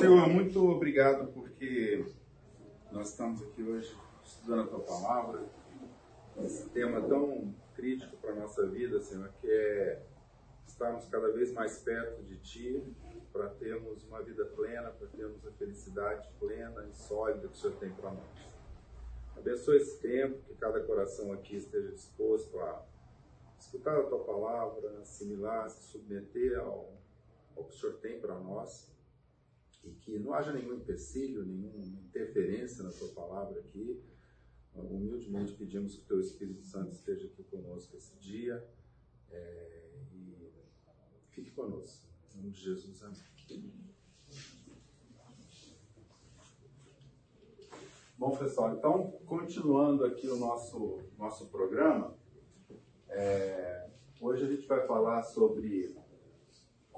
Senhor, muito obrigado porque nós estamos aqui hoje estudando a tua palavra, esse tema tão crítico para a nossa vida, Senhor, que é estarmos cada vez mais perto de Ti, para termos uma vida plena, para termos a felicidade plena e sólida que o Senhor tem para nós. Abençoe esse tempo, que cada coração aqui esteja disposto a escutar a Tua palavra, assimilar, se submeter ao, ao que o Senhor tem para nós que não haja nenhum empecilho, nenhuma interferência na Tua palavra aqui. Humildemente pedimos que o Teu Espírito Santo esteja aqui conosco esse dia é, e fique conosco. Em nome de Jesus, amém. Bom, pessoal, então, continuando aqui o nosso, nosso programa, é, hoje a gente vai falar sobre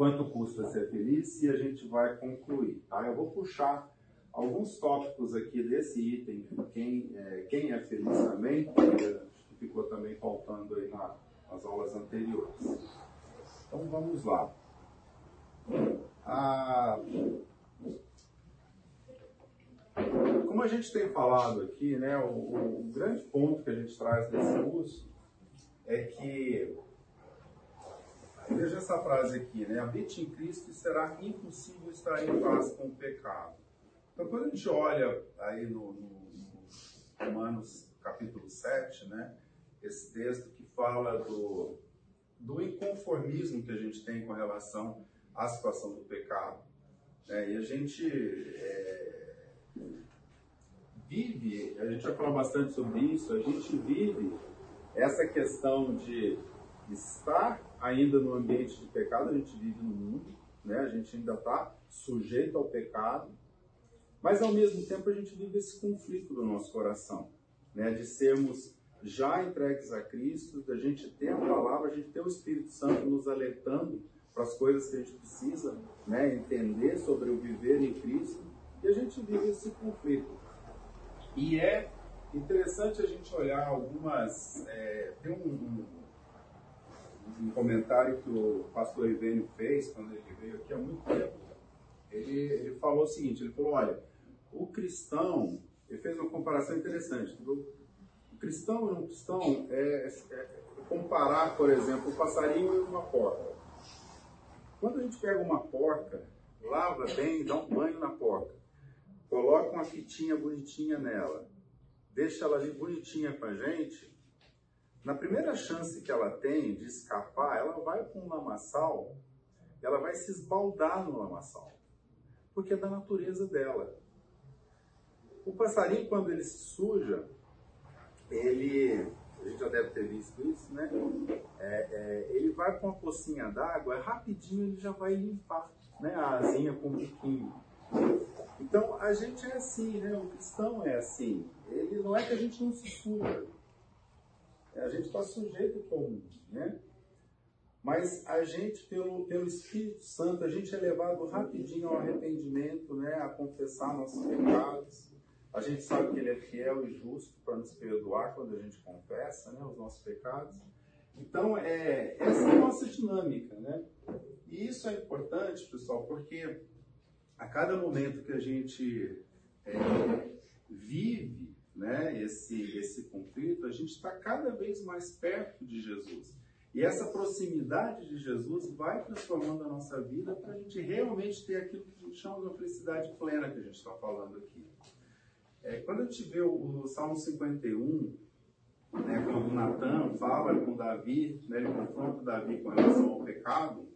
quanto custa ser feliz e a gente vai concluir, tá? Eu vou puxar alguns tópicos aqui desse item, quem é, quem é feliz também, que ficou também faltando aí na, nas aulas anteriores. Então vamos lá. Ah, como a gente tem falado aqui, né, o, o, grande ponto que a gente traz desse curso é que Veja essa frase aqui, né? Habite em Cristo e será impossível estar em paz com o pecado. Então, quando a gente olha aí no, no, no Romanos capítulo 7, né? Esse texto que fala do, do inconformismo que a gente tem com relação à situação do pecado. Né? E a gente é, vive, a gente já falou bastante sobre isso, a gente vive essa questão de estar ainda no ambiente de pecado, a gente vive no mundo, né? a gente ainda está sujeito ao pecado, mas ao mesmo tempo a gente vive esse conflito do nosso coração, né? de sermos já entregues a Cristo, da gente ter a palavra, a gente ter o Espírito Santo nos alertando para as coisas que a gente precisa né? entender sobre o viver em Cristo, e a gente vive esse conflito. E é interessante a gente olhar algumas. É, tem um, um um comentário que o pastor Ivênio fez quando ele veio aqui há muito tempo. Ele, ele falou o seguinte, ele falou, olha, o cristão, ele fez uma comparação interessante. O cristão e um cristão é, é comparar, por exemplo, o passarinho e uma porca. Quando a gente pega uma porca, lava bem, dá um banho na porca, coloca uma fitinha bonitinha nela, deixa ela ali bonitinha com a gente, na primeira chance que ela tem de escapar, ela vai para um lamaçal, ela vai se esbaldar no lamaçal, porque é da natureza dela. O passarinho, quando ele se suja, ele, a gente já deve ter visto isso, né? É, é, ele vai com uma pocinha d'água, rapidinho ele já vai limpar né? a asinha com o biquinho. Então a gente é assim, né? O cristão é assim. Ele não é que a gente não se suja, a gente está sujeito ao né? Mas a gente, pelo, pelo Espírito Santo, a gente é levado rapidinho ao arrependimento, né? A confessar nossos pecados. A gente sabe que Ele é fiel e justo para nos perdoar quando a gente confessa, né? Os nossos pecados. Então, é, essa é a nossa dinâmica, né? E isso é importante, pessoal, porque a cada momento que a gente é, vive né, esse, esse conflito, a gente está cada vez mais perto de Jesus. E essa proximidade de Jesus vai transformando a nossa vida para a gente realmente ter aquilo que a gente chama de felicidade plena que a gente está falando aqui. É, quando a gente vê o, o Salmo 51, né, quando Natan fala com Davi, né, ele confronta Davi com relação ao pecado,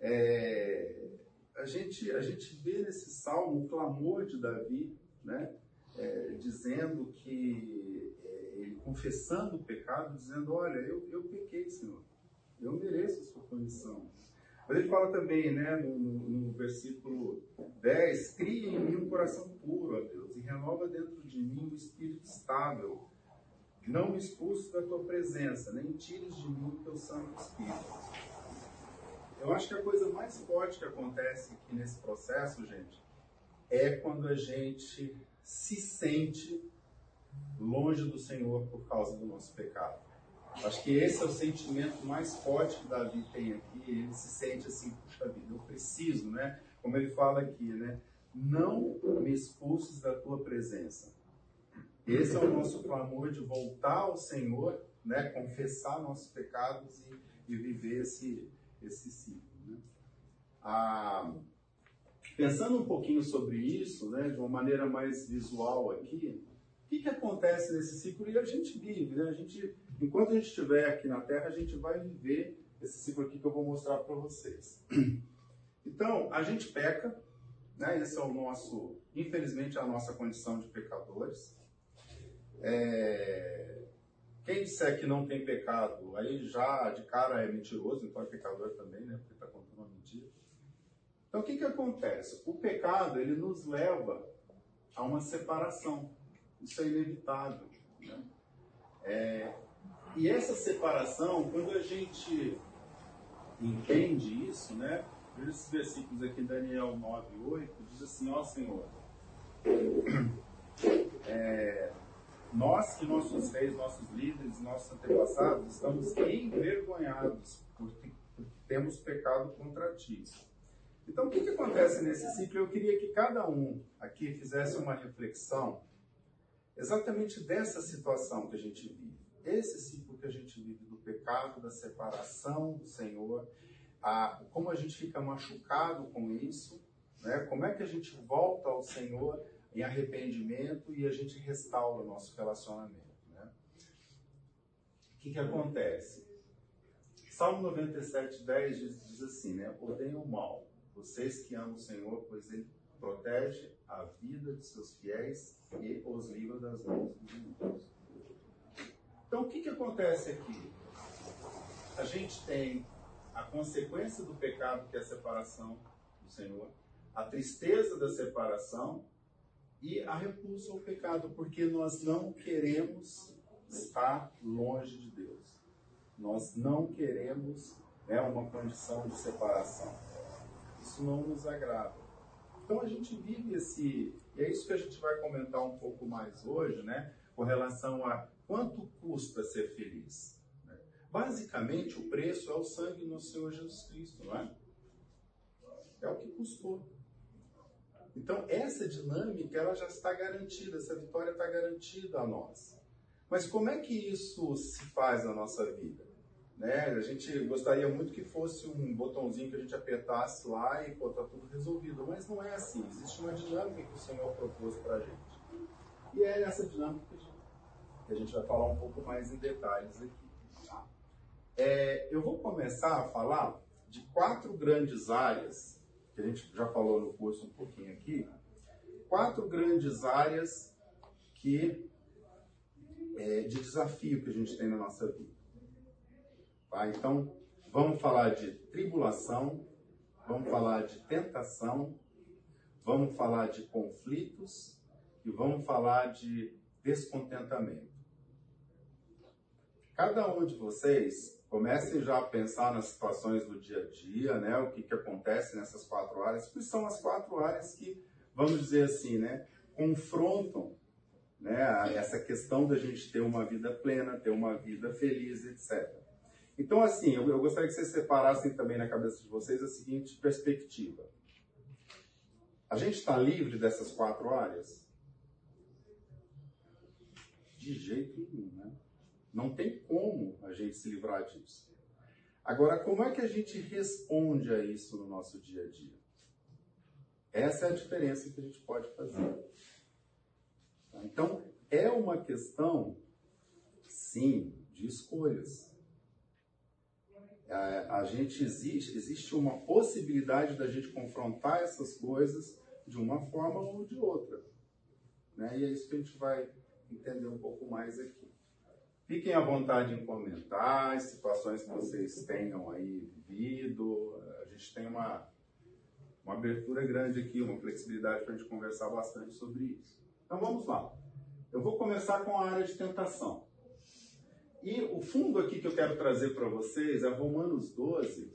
é, a, gente, a gente vê nesse salmo o clamor de Davi, né, é, dizendo que, é, ele confessando o pecado, dizendo: Olha, eu, eu pequei, Senhor, eu mereço a sua punição. Mas ele fala também, né, no, no, versículo 10: Cria em mim um coração puro, ó Deus, e renova dentro de mim um espírito estável. Não me expulse da tua presença, nem tires de mim o teu Santo Espírito. Eu acho que a coisa mais forte que acontece aqui nesse processo, gente, é quando a gente se sente longe do Senhor por causa do nosso pecado. Acho que esse é o sentimento mais forte que Davi tem aqui. Ele se sente assim, puxa vida, eu preciso, né? como ele fala aqui, né? Não me expulses da tua presença. Esse é o nosso clamor de voltar ao Senhor, né? Confessar nossos pecados e, e viver esse, esse ciclo. Né? Ah, pensando um pouquinho sobre isso, né? De uma maneira mais visual aqui, o que, que acontece nesse ciclo? E a gente vive, né? A gente, enquanto a gente estiver aqui na Terra, a gente vai viver esse ciclo aqui que eu vou mostrar para vocês. Então, a gente peca, né? Esse é o nosso, infelizmente, é a nossa condição de pecadores. É... Quem disser que não tem pecado, aí já de cara é mentiroso, então é pecador também, né? Porque está contando uma mentira. Então, o que, que acontece? O pecado, ele nos leva a uma separação. Isso é inevitável. Né? É... E essa separação, quando a gente entende isso, né? Esses versículos aqui, Daniel 9, 8, diz assim, ó Senhor, é, nós e nossos reis, nossos líderes, nossos antepassados, estamos envergonhados porque, porque temos pecado contra ti. Então, o que, que acontece nesse ciclo? Eu queria que cada um aqui fizesse uma reflexão exatamente dessa situação que a gente vive. Esse ciclo que a gente vive do pecado, da separação do Senhor, a, como a gente fica machucado com isso, né? como é que a gente volta ao Senhor em arrependimento e a gente restaura o nosso relacionamento. Né? O que, que acontece? Salmo 97, 10 diz, diz assim, né? Odeiem o mal, vocês que amam o Senhor, pois Ele protege a vida de seus fiéis e os livra das mãos dos inimigos. Então, o que, que acontece aqui? A gente tem a consequência do pecado, que é a separação do Senhor, a tristeza da separação e a repulsa ao pecado, porque nós não queremos estar longe de Deus. Nós não queremos né, uma condição de separação. Isso não nos agrada. Então a gente vive esse. E é isso que a gente vai comentar um pouco mais hoje, né? Com relação a quanto custa ser feliz. Né? Basicamente, o preço é o sangue no Senhor Jesus Cristo, não é? É o que custou. Então, essa dinâmica ela já está garantida, essa vitória está garantida a nós. Mas como é que isso se faz na nossa vida? Né? A gente gostaria muito que fosse um botãozinho que a gente apertasse lá e pô, tá tudo resolvido. Mas não é assim. Existe uma dinâmica que o Senhor propôs para a gente. E é essa dinâmica que a, gente, vai falar um pouco mais em detalhes aqui. Tá? É, eu vou começar a falar de quatro grandes áreas que a gente já falou no curso um pouquinho aqui, quatro grandes áreas que é, de desafio que a gente tem na nossa vida. Tá? Então, vamos falar de tribulação, vamos falar de tentação, vamos falar de conflitos e vamos falar de descontentamento. Cada um de vocês Comecem já a pensar nas situações do dia a dia, né? O que, que acontece nessas quatro áreas, que são as quatro áreas que, vamos dizer assim, né? Confrontam né? essa questão da gente ter uma vida plena, ter uma vida feliz, etc. Então, assim, eu, eu gostaria que vocês separassem também na cabeça de vocês a seguinte perspectiva. A gente está livre dessas quatro áreas? De jeito nenhum, né? Não tem como a gente se livrar disso. Agora, como é que a gente responde a isso no nosso dia a dia? Essa é a diferença que a gente pode fazer. Então, é uma questão, sim, de escolhas. A, gente existe, existe uma possibilidade da gente confrontar essas coisas de uma forma ou de outra. Né? E é isso que a gente vai entender um pouco mais aqui. Fiquem à vontade em comentar as situações que vocês tenham aí vivido. A gente tem uma, uma abertura grande aqui, uma flexibilidade para a gente conversar bastante sobre isso. Então vamos lá. Eu vou começar com a área de tentação. E o fundo aqui que eu quero trazer para vocês é Romanos 12,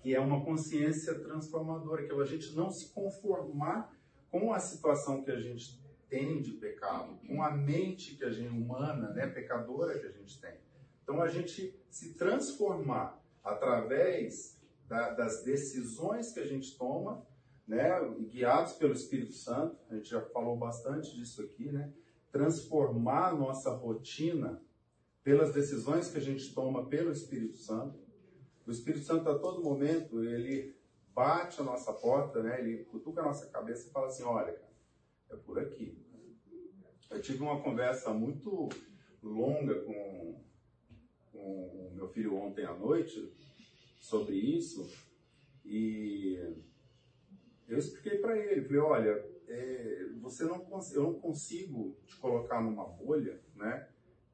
que é uma consciência transformadora, que é a gente não se conformar com a situação que a gente tem de pecado, com a mente que a gente humana, né, pecadora que a gente tem. Então a gente se transformar através da, das decisões que a gente toma né, guiados pelo Espírito Santo, a gente já falou bastante disso aqui, né, transformar a nossa rotina pelas decisões que a gente toma pelo Espírito Santo. O Espírito Santo a todo momento ele bate a nossa porta, né, ele cutuca a nossa cabeça e fala assim, olha, é por aqui. Eu tive uma conversa muito longa com, com o meu filho ontem à noite sobre isso e eu expliquei para ele, falei, olha, é, você não eu não consigo te colocar numa bolha, né,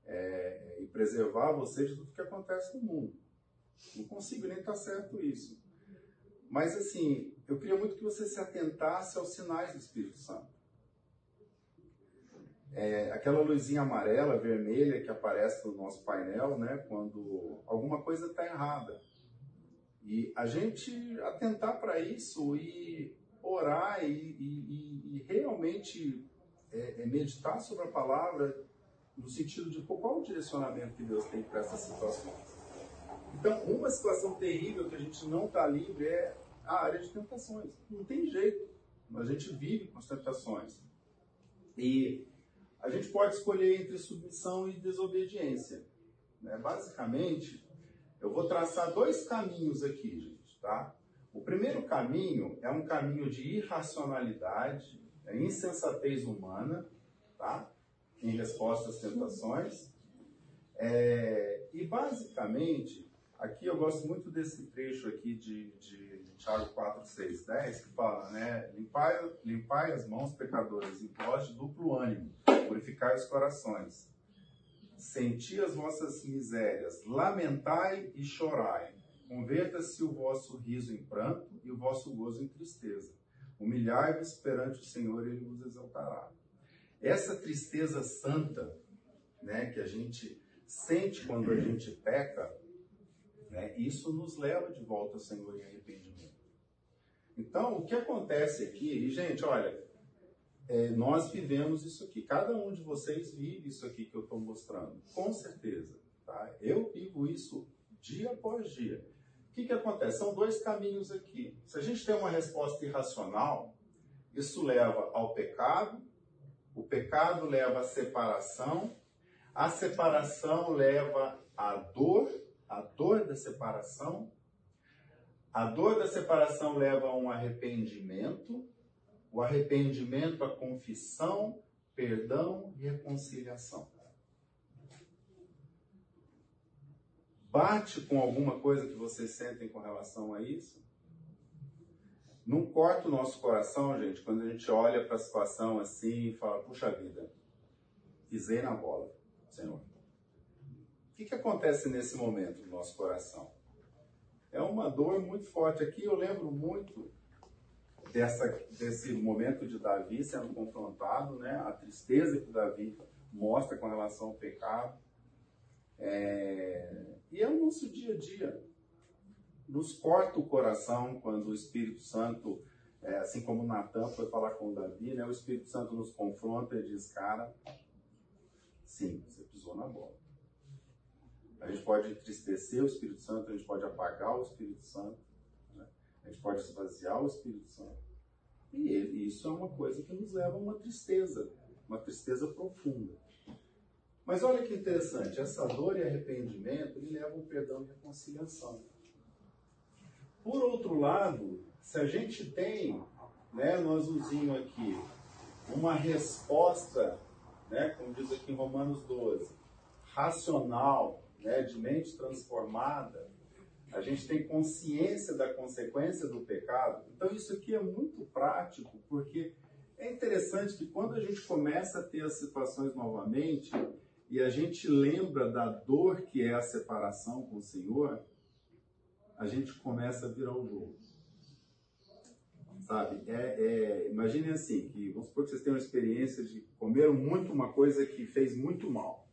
é, e preservar você de tudo que acontece no mundo. Não consigo nem estar tá certo isso. Mas assim, eu queria muito que você se atentasse aos sinais do Espírito Santo. É, aquela luzinha amarela, vermelha que aparece no nosso painel, né, quando alguma coisa está errada. E a gente atentar para isso e orar e, e, e realmente é, é, meditar sobre a palavra no sentido de qual o direcionamento que Deus tem para essas situações. Então, uma situação terrível que a gente não está livre é a área de tentações. Não tem jeito. A gente vive com as tentações. E a gente pode escolher entre submissão e desobediência. Né? Basicamente, eu vou traçar dois caminhos aqui, gente, tá? O primeiro caminho é um caminho de irracionalidade, é insensatez humana, tá? Em resposta às tentações. É, e basicamente, aqui eu gosto muito desse trecho aqui de, de, Tiago 4, 6, 10, que fala, né? Limpai, limpai as mãos, pecadores, e de duplo ânimo, purificai os corações. Senti as vossas misérias, lamentai e chorai. Converta-se o vosso riso em pranto e o vosso gozo em tristeza. Humilhai-vos perante o Senhor e Ele vos exaltará. Essa tristeza santa, né, que a gente sente quando a gente peca, né, isso nos leva de volta ao Senhor em arrependimento. Então, o que acontece aqui, e gente, olha, é, nós vivemos isso aqui. Cada um de vocês vive isso aqui que eu estou mostrando, com certeza. Tá? Eu vivo isso dia após dia. O que, que acontece? São dois caminhos aqui. Se a gente tem uma resposta irracional, isso leva ao pecado, o pecado leva à separação, a separação leva à dor, a dor da separação, a dor da separação leva a um arrependimento, o arrependimento a confissão, perdão e reconciliação. Bate com alguma coisa que vocês sentem com relação a isso? Não corta o nosso coração, gente, quando a gente olha para a situação assim e fala, puxa vida, pisei na bola, Senhor. O que, que acontece nesse momento no nosso coração? É uma dor muito forte. Aqui eu lembro muito dessa, desse momento de Davi sendo confrontado, né? a tristeza que Davi mostra com relação ao pecado. É... E é o nosso dia a dia. Nos corta o coração quando o Espírito Santo, é, assim como Natan foi falar com Davi, né, o Espírito Santo nos confronta e diz, cara, sim, você pisou na bola. A gente pode entristecer o Espírito Santo, a gente pode apagar o Espírito Santo, né? a gente pode esvaziar o Espírito Santo. E isso é uma coisa que nos leva a uma tristeza, uma tristeza profunda. Mas olha que interessante, essa dor e arrependimento ele levam ao perdão e reconciliação. Por outro lado, se a gente tem, né, no azulzinho aqui, uma resposta, né, como diz aqui em Romanos 12, racional, né, de mente transformada, a gente tem consciência da consequência do pecado. Então isso aqui é muito prático, porque é interessante que quando a gente começa a ter as situações novamente, e a gente lembra da dor que é a separação com o Senhor, a gente começa a virar o jogo. Sabe? É, é, imagine assim, que vamos supor que vocês tenham uma experiência de comer muito uma coisa que fez muito mal.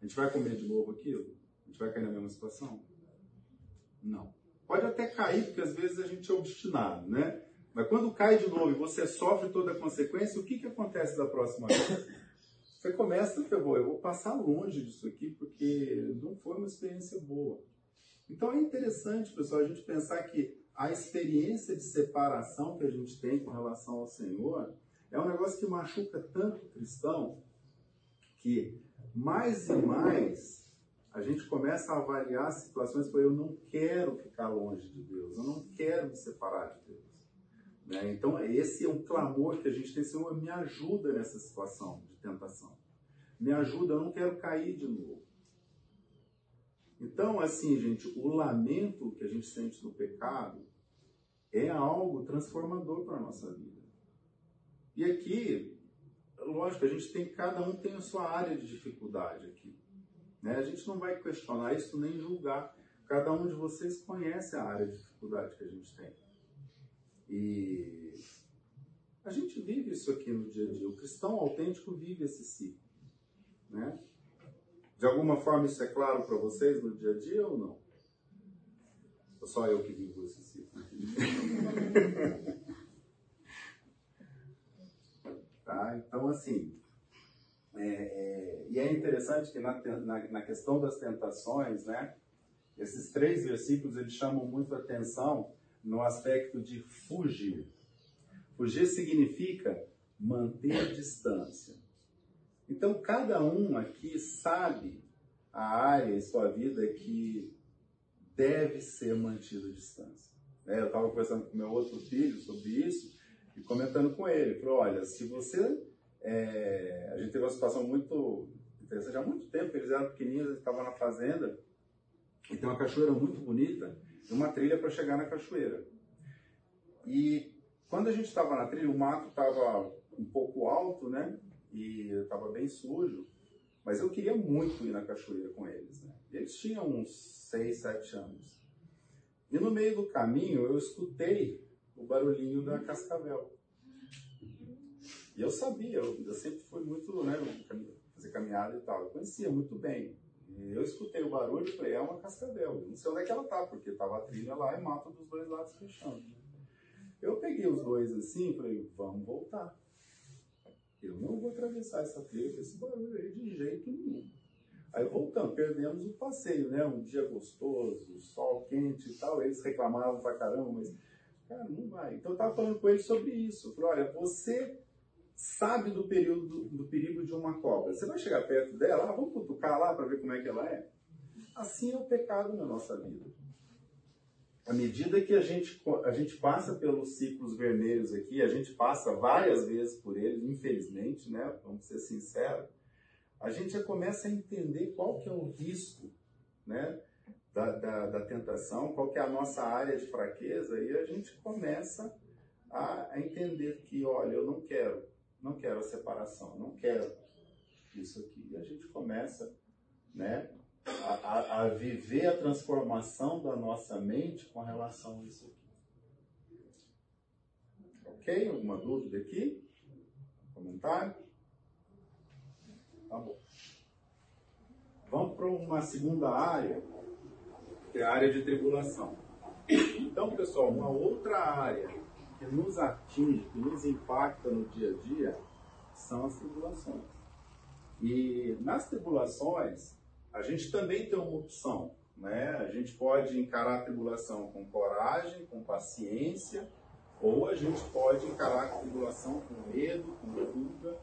A gente vai comer de novo aquilo? A gente vai cair na mesma situação? Não. Pode até cair, porque às vezes a gente é obstinado, né? Mas quando cai de novo e você sofre toda a consequência, o que, que acontece da próxima vez? Você começa, eu vou, eu vou passar longe disso aqui porque não foi uma experiência boa. Então é interessante, pessoal, a gente pensar que a experiência de separação que a gente tem com relação ao Senhor é um negócio que machuca tanto o cristão que mais e mais a gente começa a avaliar situações que eu não quero ficar longe de Deus, eu não quero me separar de Deus. Né? Então, esse é um clamor que a gente tem, Senhor, me ajuda nessa situação de tentação. Me ajuda, eu não quero cair de novo. Então, assim, gente, o lamento que a gente sente no pecado é algo transformador para a nossa vida. E aqui, lógico, a gente tem, cada um tem a sua área de dificuldade aqui. Né? A gente não vai questionar isso nem julgar. Cada um de vocês conhece a área de dificuldade que a gente tem. E a gente vive isso aqui no dia a dia. O cristão autêntico vive esse ciclo. Né? De alguma forma isso é claro para vocês no dia a dia ou não? Ou só eu que vivo esse ciclo? tá? Então, assim, é, é, e é interessante que na, na, na, questão das tentações, né, esses três versículos eles chamam muito atenção no aspecto de fugir. Fugir significa manter distância. Então, cada um aqui sabe a área em sua vida que deve ser mantida distância. É, eu estava conversando com meu outro filho sobre isso e comentando com ele. Falou, olha, se você... É... a gente teve uma situação muito interessante. Há muito tempo, eles eram pequenininhos, eles estavam na fazenda e tem uma cachoeira muito bonita e uma trilha para chegar na cachoeira. E quando a gente estava na trilha, o mato estava um pouco alto, né? E estava bem sujo. Mas eu queria muito ir na cachoeira com eles, né? Eles tinham uns 6, 7 anos. E no meio do caminho eu escutei o barulhinho da cascavel. E eu sabia, eu, eu sempre fui muito, né, fazer caminhada e tal. Eu conhecia muito bem. E eu escutei o barulho e falei, é uma cascavel. Eu não sei onde é que ela tá, porque tava a trilha lá e mata dos dois lados fechando. Eu peguei os dois assim e falei, vamos voltar. Eu não vou atravessar essa trilha esse barulho aí de jeito nenhum. Aí voltamos, perdemos o passeio, né? Um dia gostoso, sol quente e tal. Eles reclamavam pra caramba, mas, cara, não vai. Então eu tava falando com eles sobre isso. Eu falei, olha, você sabe do, período, do, do perigo de uma cobra. Você vai chegar perto dela, ah, vamos cutucar lá para ver como é que ela é? Assim é o pecado na nossa vida à medida que a gente, a gente passa pelos ciclos vermelhos aqui, a gente passa várias vezes por eles, infelizmente, né? Vamos ser sinceros, a gente já começa a entender qual que é o risco, né? Da, da, da tentação, qual que é a nossa área de fraqueza, e a gente começa a, a entender que, olha, eu não quero, não quero a separação, não quero isso aqui. E a gente começa, né? A, a, viver a transformação da nossa mente com relação a isso aqui. Ok? Alguma dúvida aqui? Comentário? Tá bom. Vamos para uma segunda área, que é a área de tribulação. Então, pessoal, uma outra área que nos atinge, que nos impacta no dia a dia, são as tribulações. E nas tribulações, a gente também tem uma opção. Né? A gente pode encarar a tribulação com coragem, com paciência, ou a gente pode encarar a tribulação com medo, com fuga.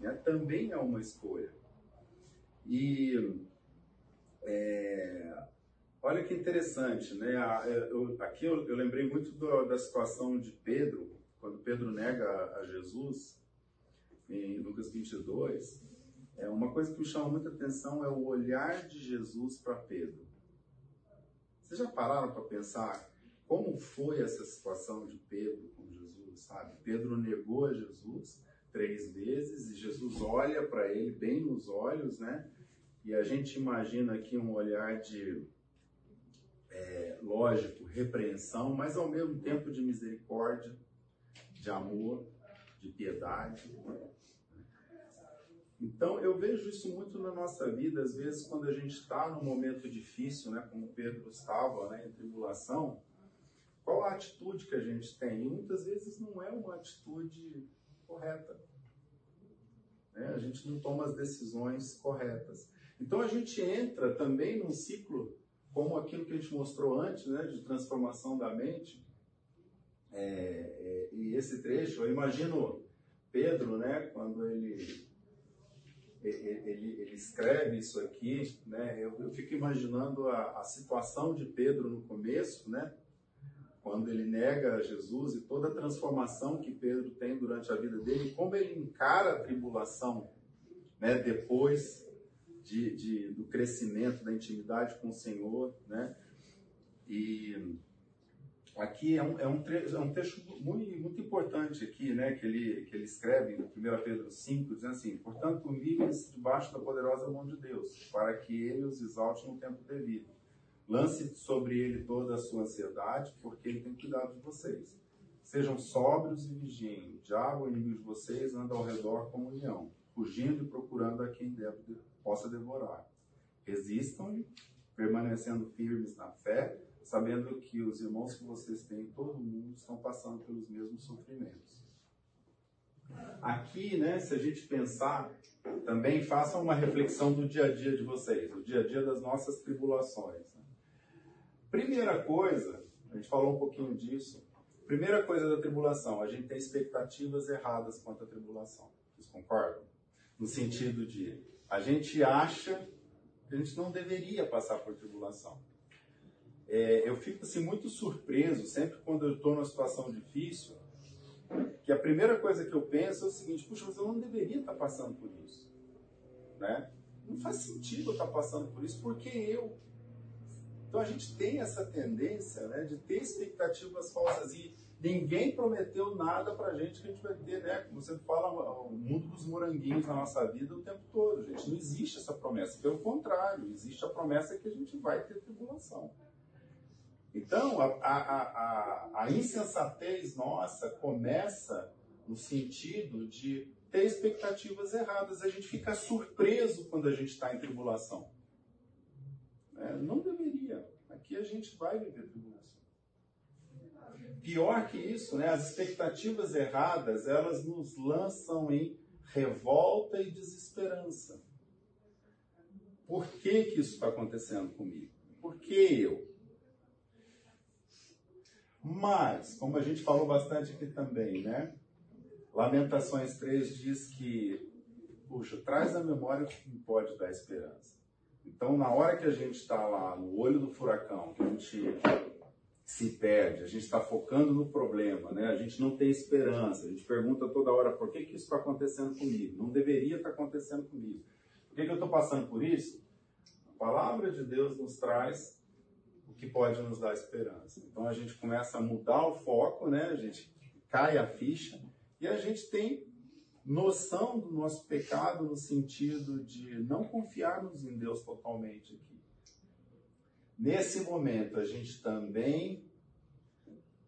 Né? Também é uma escolha. E é, olha que interessante, né? Eu, aqui eu, eu lembrei muito do, da situação de Pedro, quando Pedro nega a Jesus, em Lucas 22. É, uma coisa que me chama muita atenção é o olhar de Jesus para Pedro. Vocês já pararam para pensar como foi essa situação de Pedro com Jesus, sabe? Pedro negou a Jesus três vezes e Jesus olha para ele bem nos olhos, né? E a gente imagina aqui um olhar de, é, lógico, repreensão, mas ao mesmo tempo de misericórdia, de amor, de piedade. Então, eu vejo isso muito na nossa vida, às vezes, quando a gente está num momento difícil, né, como Pedro estava, né, em tribulação, qual a atitude que a gente tem? E muitas vezes não é uma atitude correta. Né? A gente não toma as decisões corretas. Então, a gente entra também num ciclo como aquilo que a gente mostrou antes, né, de transformação da mente, é, é, e esse trecho, eu imagino Pedro, né, quando ele, ele, ele escreve isso aqui, né, eu, eu fico imaginando a, a situação de Pedro no começo, né, quando ele nega Jesus e toda a transformação que Pedro tem durante a vida dele, como ele encara a tribulação né, depois de, de, do crescimento, da intimidade com o Senhor. Né? E aqui é um, é um, é um texto muito, muito importante aqui, né, que, ele, que ele escreve em 1 Pedro 5, dizendo assim, portanto, humilhem-se debaixo da poderosa mão de Deus, para que ele os exalte no tempo devido. Lance sobre ele toda a sua ansiedade, porque ele tem cuidado de vocês. Sejam sóbrios e vigiem. O diabo, inimigo de vocês, anda ao redor como um leão, fugindo e procurando a quem deve, possa devorar. Resistam-lhe, permanecendo firmes na fé, sabendo que os irmãos que vocês têm em todo o mundo estão passando pelos mesmos sofrimentos. Aqui, né, se a gente pensar, também façam uma reflexão do dia a dia de vocês, do dia a dia das nossas tribulações. Né? Primeira coisa, a gente falou um pouquinho disso. Primeira coisa da tribulação, a gente tem expectativas erradas quanto à tribulação. Vocês concordam? No sentido de, a gente acha que a gente não deveria passar por tribulação. É, eu fico assim, muito surpreso sempre quando eu estou numa situação difícil, que a primeira coisa que eu penso é o seguinte: puxa, mas eu não deveria estar passando por isso. Né? Não faz sentido eu estar passando por isso, porque eu. Então a gente tem essa tendência né, de ter expectativas falsas e ninguém prometeu nada pra gente que a gente vai ter, né? Como você fala, o mundo dos moranguinhos na nossa vida o tempo todo, gente. Não existe essa promessa. Pelo contrário, existe a promessa que a gente vai ter tribulação. Então, a, a, a, a insensatez nossa começa no sentido de ter expectativas erradas. A gente fica surpreso quando a gente está em tribulação. É, não deveria. Aqui a gente vai viver tribulação. Pior que isso, né? as expectativas erradas, elas nos lançam em revolta e desesperança. Por que, que isso está acontecendo comigo? Por que eu? Mas, como a gente falou bastante aqui também, né? Lamentações 3 diz que, puxa, traz a memória o que pode dar esperança. Então, na hora que a gente está lá no olho do furacão, que a gente se perde, a gente está focando no problema, né? a gente não tem esperança, a gente pergunta toda hora por que, que isso está acontecendo comigo? Não deveria estar tá acontecendo comigo. Por que, que eu estou passando por isso? A palavra de Deus nos traz que pode nos dar esperança. Então a gente começa a mudar o foco, né? A gente cai a ficha e a gente tem noção do nosso pecado no sentido de não confiarmos em Deus totalmente aqui. Nesse momento a gente também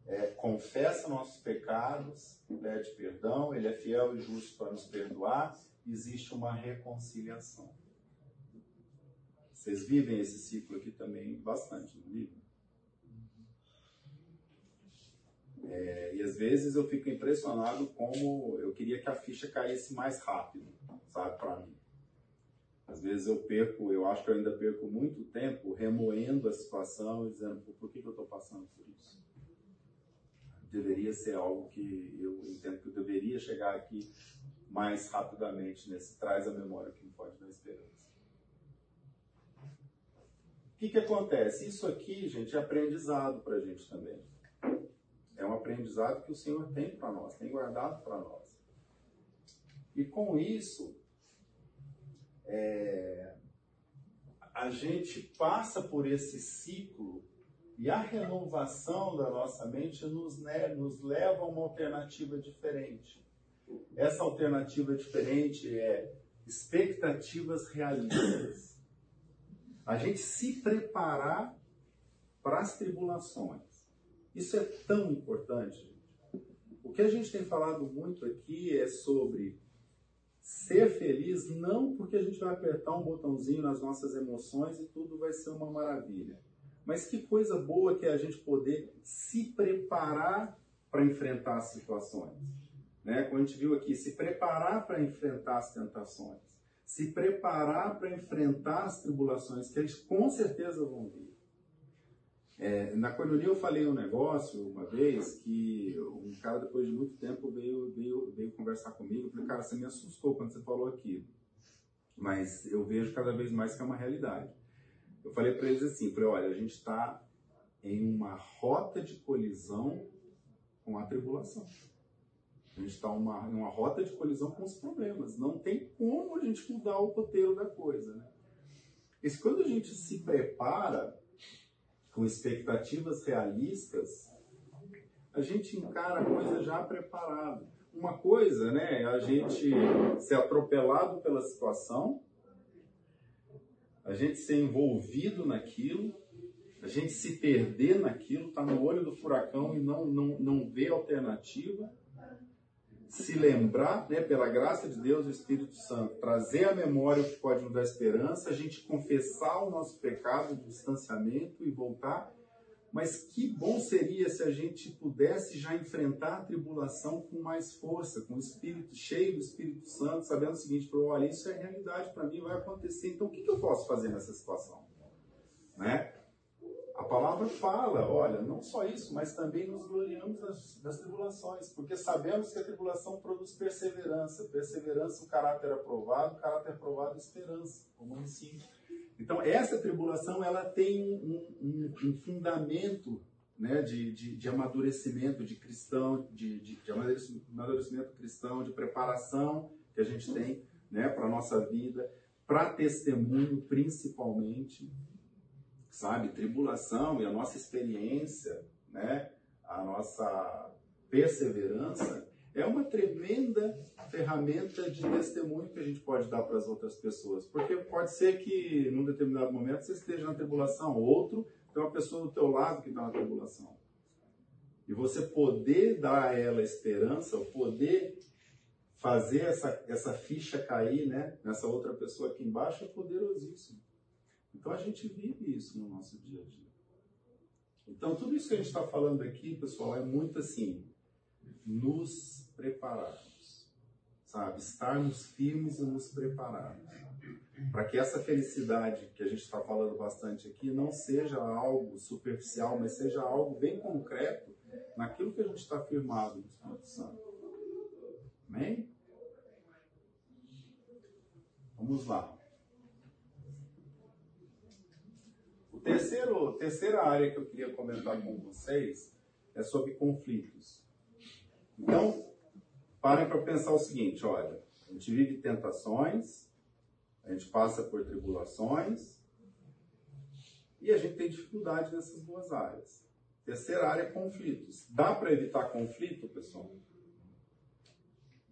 é, confessa nossos pecados, pede perdão, Ele é fiel e justo para nos perdoar, existe uma reconciliação. Vocês vivem esse ciclo aqui também bastante, não vivem? É, e às vezes eu fico impressionado como eu queria que a ficha caísse mais rápido, sabe, para mim. Às vezes eu perco, eu acho que eu ainda perco muito tempo remoendo a situação e dizendo, por que, que eu estou passando por isso? Deveria ser algo que eu entendo que eu deveria chegar aqui mais rapidamente nesse traz a memória que me pode dar esperança. Que, que acontece? Isso aqui, gente, é aprendizado para a gente também. É um aprendizado que o Senhor tem para nós, tem guardado para nós. E com isso, é, a gente passa por esse ciclo e a renovação da nossa mente nos, né, nos leva a uma alternativa diferente. Essa alternativa diferente é expectativas realistas a gente se preparar para as tribulações. Isso é tão importante. Gente. O que a gente tem falado muito aqui é sobre ser feliz, não porque a gente vai apertar um botãozinho nas nossas emoções e tudo vai ser uma maravilha. Mas que coisa boa que é a gente poder se preparar para enfrentar as situações. Né? Como a gente viu aqui, se preparar para enfrentar as tentações se preparar para enfrentar as tribulações que eles com certeza vão vir. É, na coinonia eu falei um negócio uma vez que um cara depois de muito tempo veio, veio, veio conversar comigo. Falei, cara, você me assustou quando você falou aquilo. Mas eu vejo cada vez mais que é uma realidade. Eu falei para eles assim, falei, olha, a gente está em uma rota de colisão com a tribulação. A gente está uma, em uma rota de colisão com os problemas. Não tem como a gente mudar o roteiro da coisa. Né? E quando a gente se prepara com expectativas realistas, a gente encara a coisa já preparada. Uma coisa né, é a gente ser atropelado pela situação, a gente ser envolvido naquilo, a gente se perder naquilo, tá no olho do furacão e não, não, não vê alternativa, se lembrar, né, pela graça de Deus, o Espírito Santo, trazer à memória o que pode nos dar esperança, a gente confessar o nosso pecado, o distanciamento e voltar. Mas que bom seria se a gente pudesse já enfrentar a tribulação com mais força, com o Espírito cheio do Espírito Santo, sabendo o seguinte: olha, isso é realidade para mim, vai acontecer. Então, o que, que eu posso fazer nessa situação? Né? A palavra fala, olha, não só isso, mas também nos gloriamos das, das, tribulações, porque sabemos que a tribulação produz perseverança, perseverança, o caráter aprovado, o caráter aprovado, esperança, como ensino. Então, essa tribulação, ela tem um, um, um fundamento né, de, de, de, amadurecimento de cristão, de, de, de amadurecimento cristão, de preparação que a gente tem né, para a nossa vida, para testemunho principalmente, sabe? Tribulação e a nossa experiência, né? A nossa perseverança é uma tremenda ferramenta de testemunho que a gente pode dar para as outras pessoas. Porque pode ser que num determinado momento você esteja na tribulação, outro tem uma pessoa do teu lado que está na tribulação. E você poder dar a ela esperança, poder fazer essa, essa ficha cair né, nessa outra pessoa aqui embaixo é poderosíssimo. Então a gente vive isso no nosso dia a dia. Então tudo isso que a gente está falando aqui, pessoal, é muito assim, nos prepararmos, sabe? Estarmos firmes e nos prepararmos. Para que essa felicidade que a gente está falando bastante aqui não seja algo superficial, mas seja algo bem concreto naquilo que a gente está firmado no Espírito Santo. Amém? Vamos lá. Terceiro, terceira área que eu queria comentar com vocês é sobre conflitos. Então, parem para pensar o seguinte, olha, a gente vive tentações, a gente passa por tribulações e a gente tem dificuldade nessas duas áreas. Terceira área é conflitos. Dá para evitar conflito, pessoal?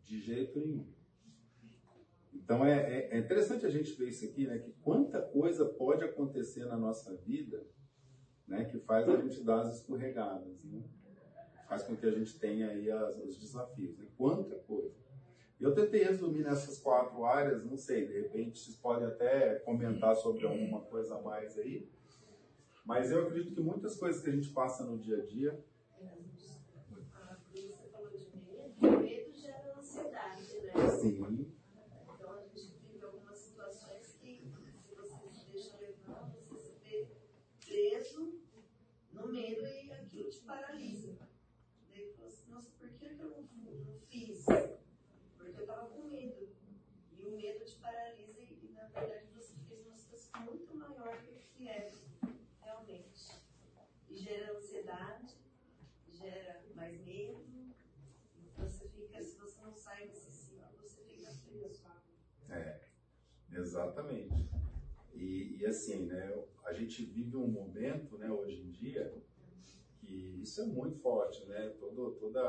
De jeito nenhum. Então é, é, é, interessante a gente ver isso aqui, né? Que quanta coisa pode acontecer na nossa vida, né? Que faz a gente dar as escorregadas, né? Faz com que a gente tenha aí as, os desafios. Né? Quanta coisa. Eu tentei resumir nessas quatro áreas, não sei, de repente vocês podem até comentar sobre alguma coisa a mais aí. Mas eu acredito que muitas coisas que a gente passa no dia a dia. Você falou de medo, medo gera ansiedade, né? Sim. no medo e aquilo te paralisa. Daí você fala assim, nossa, por que eu não, não fiz? Porque eu estava com medo. E o medo te paralisa e, e, na verdade você fez uma situação muito maior do que é realmente. E gera ansiedade, gera mais medo. E você fica, se você não sai desse ciclo, você fica preso. É, exatamente. E, e, assim, né, a gente vive um momento, né, hoje em dia, que isso é muito forte, né? Todo, toda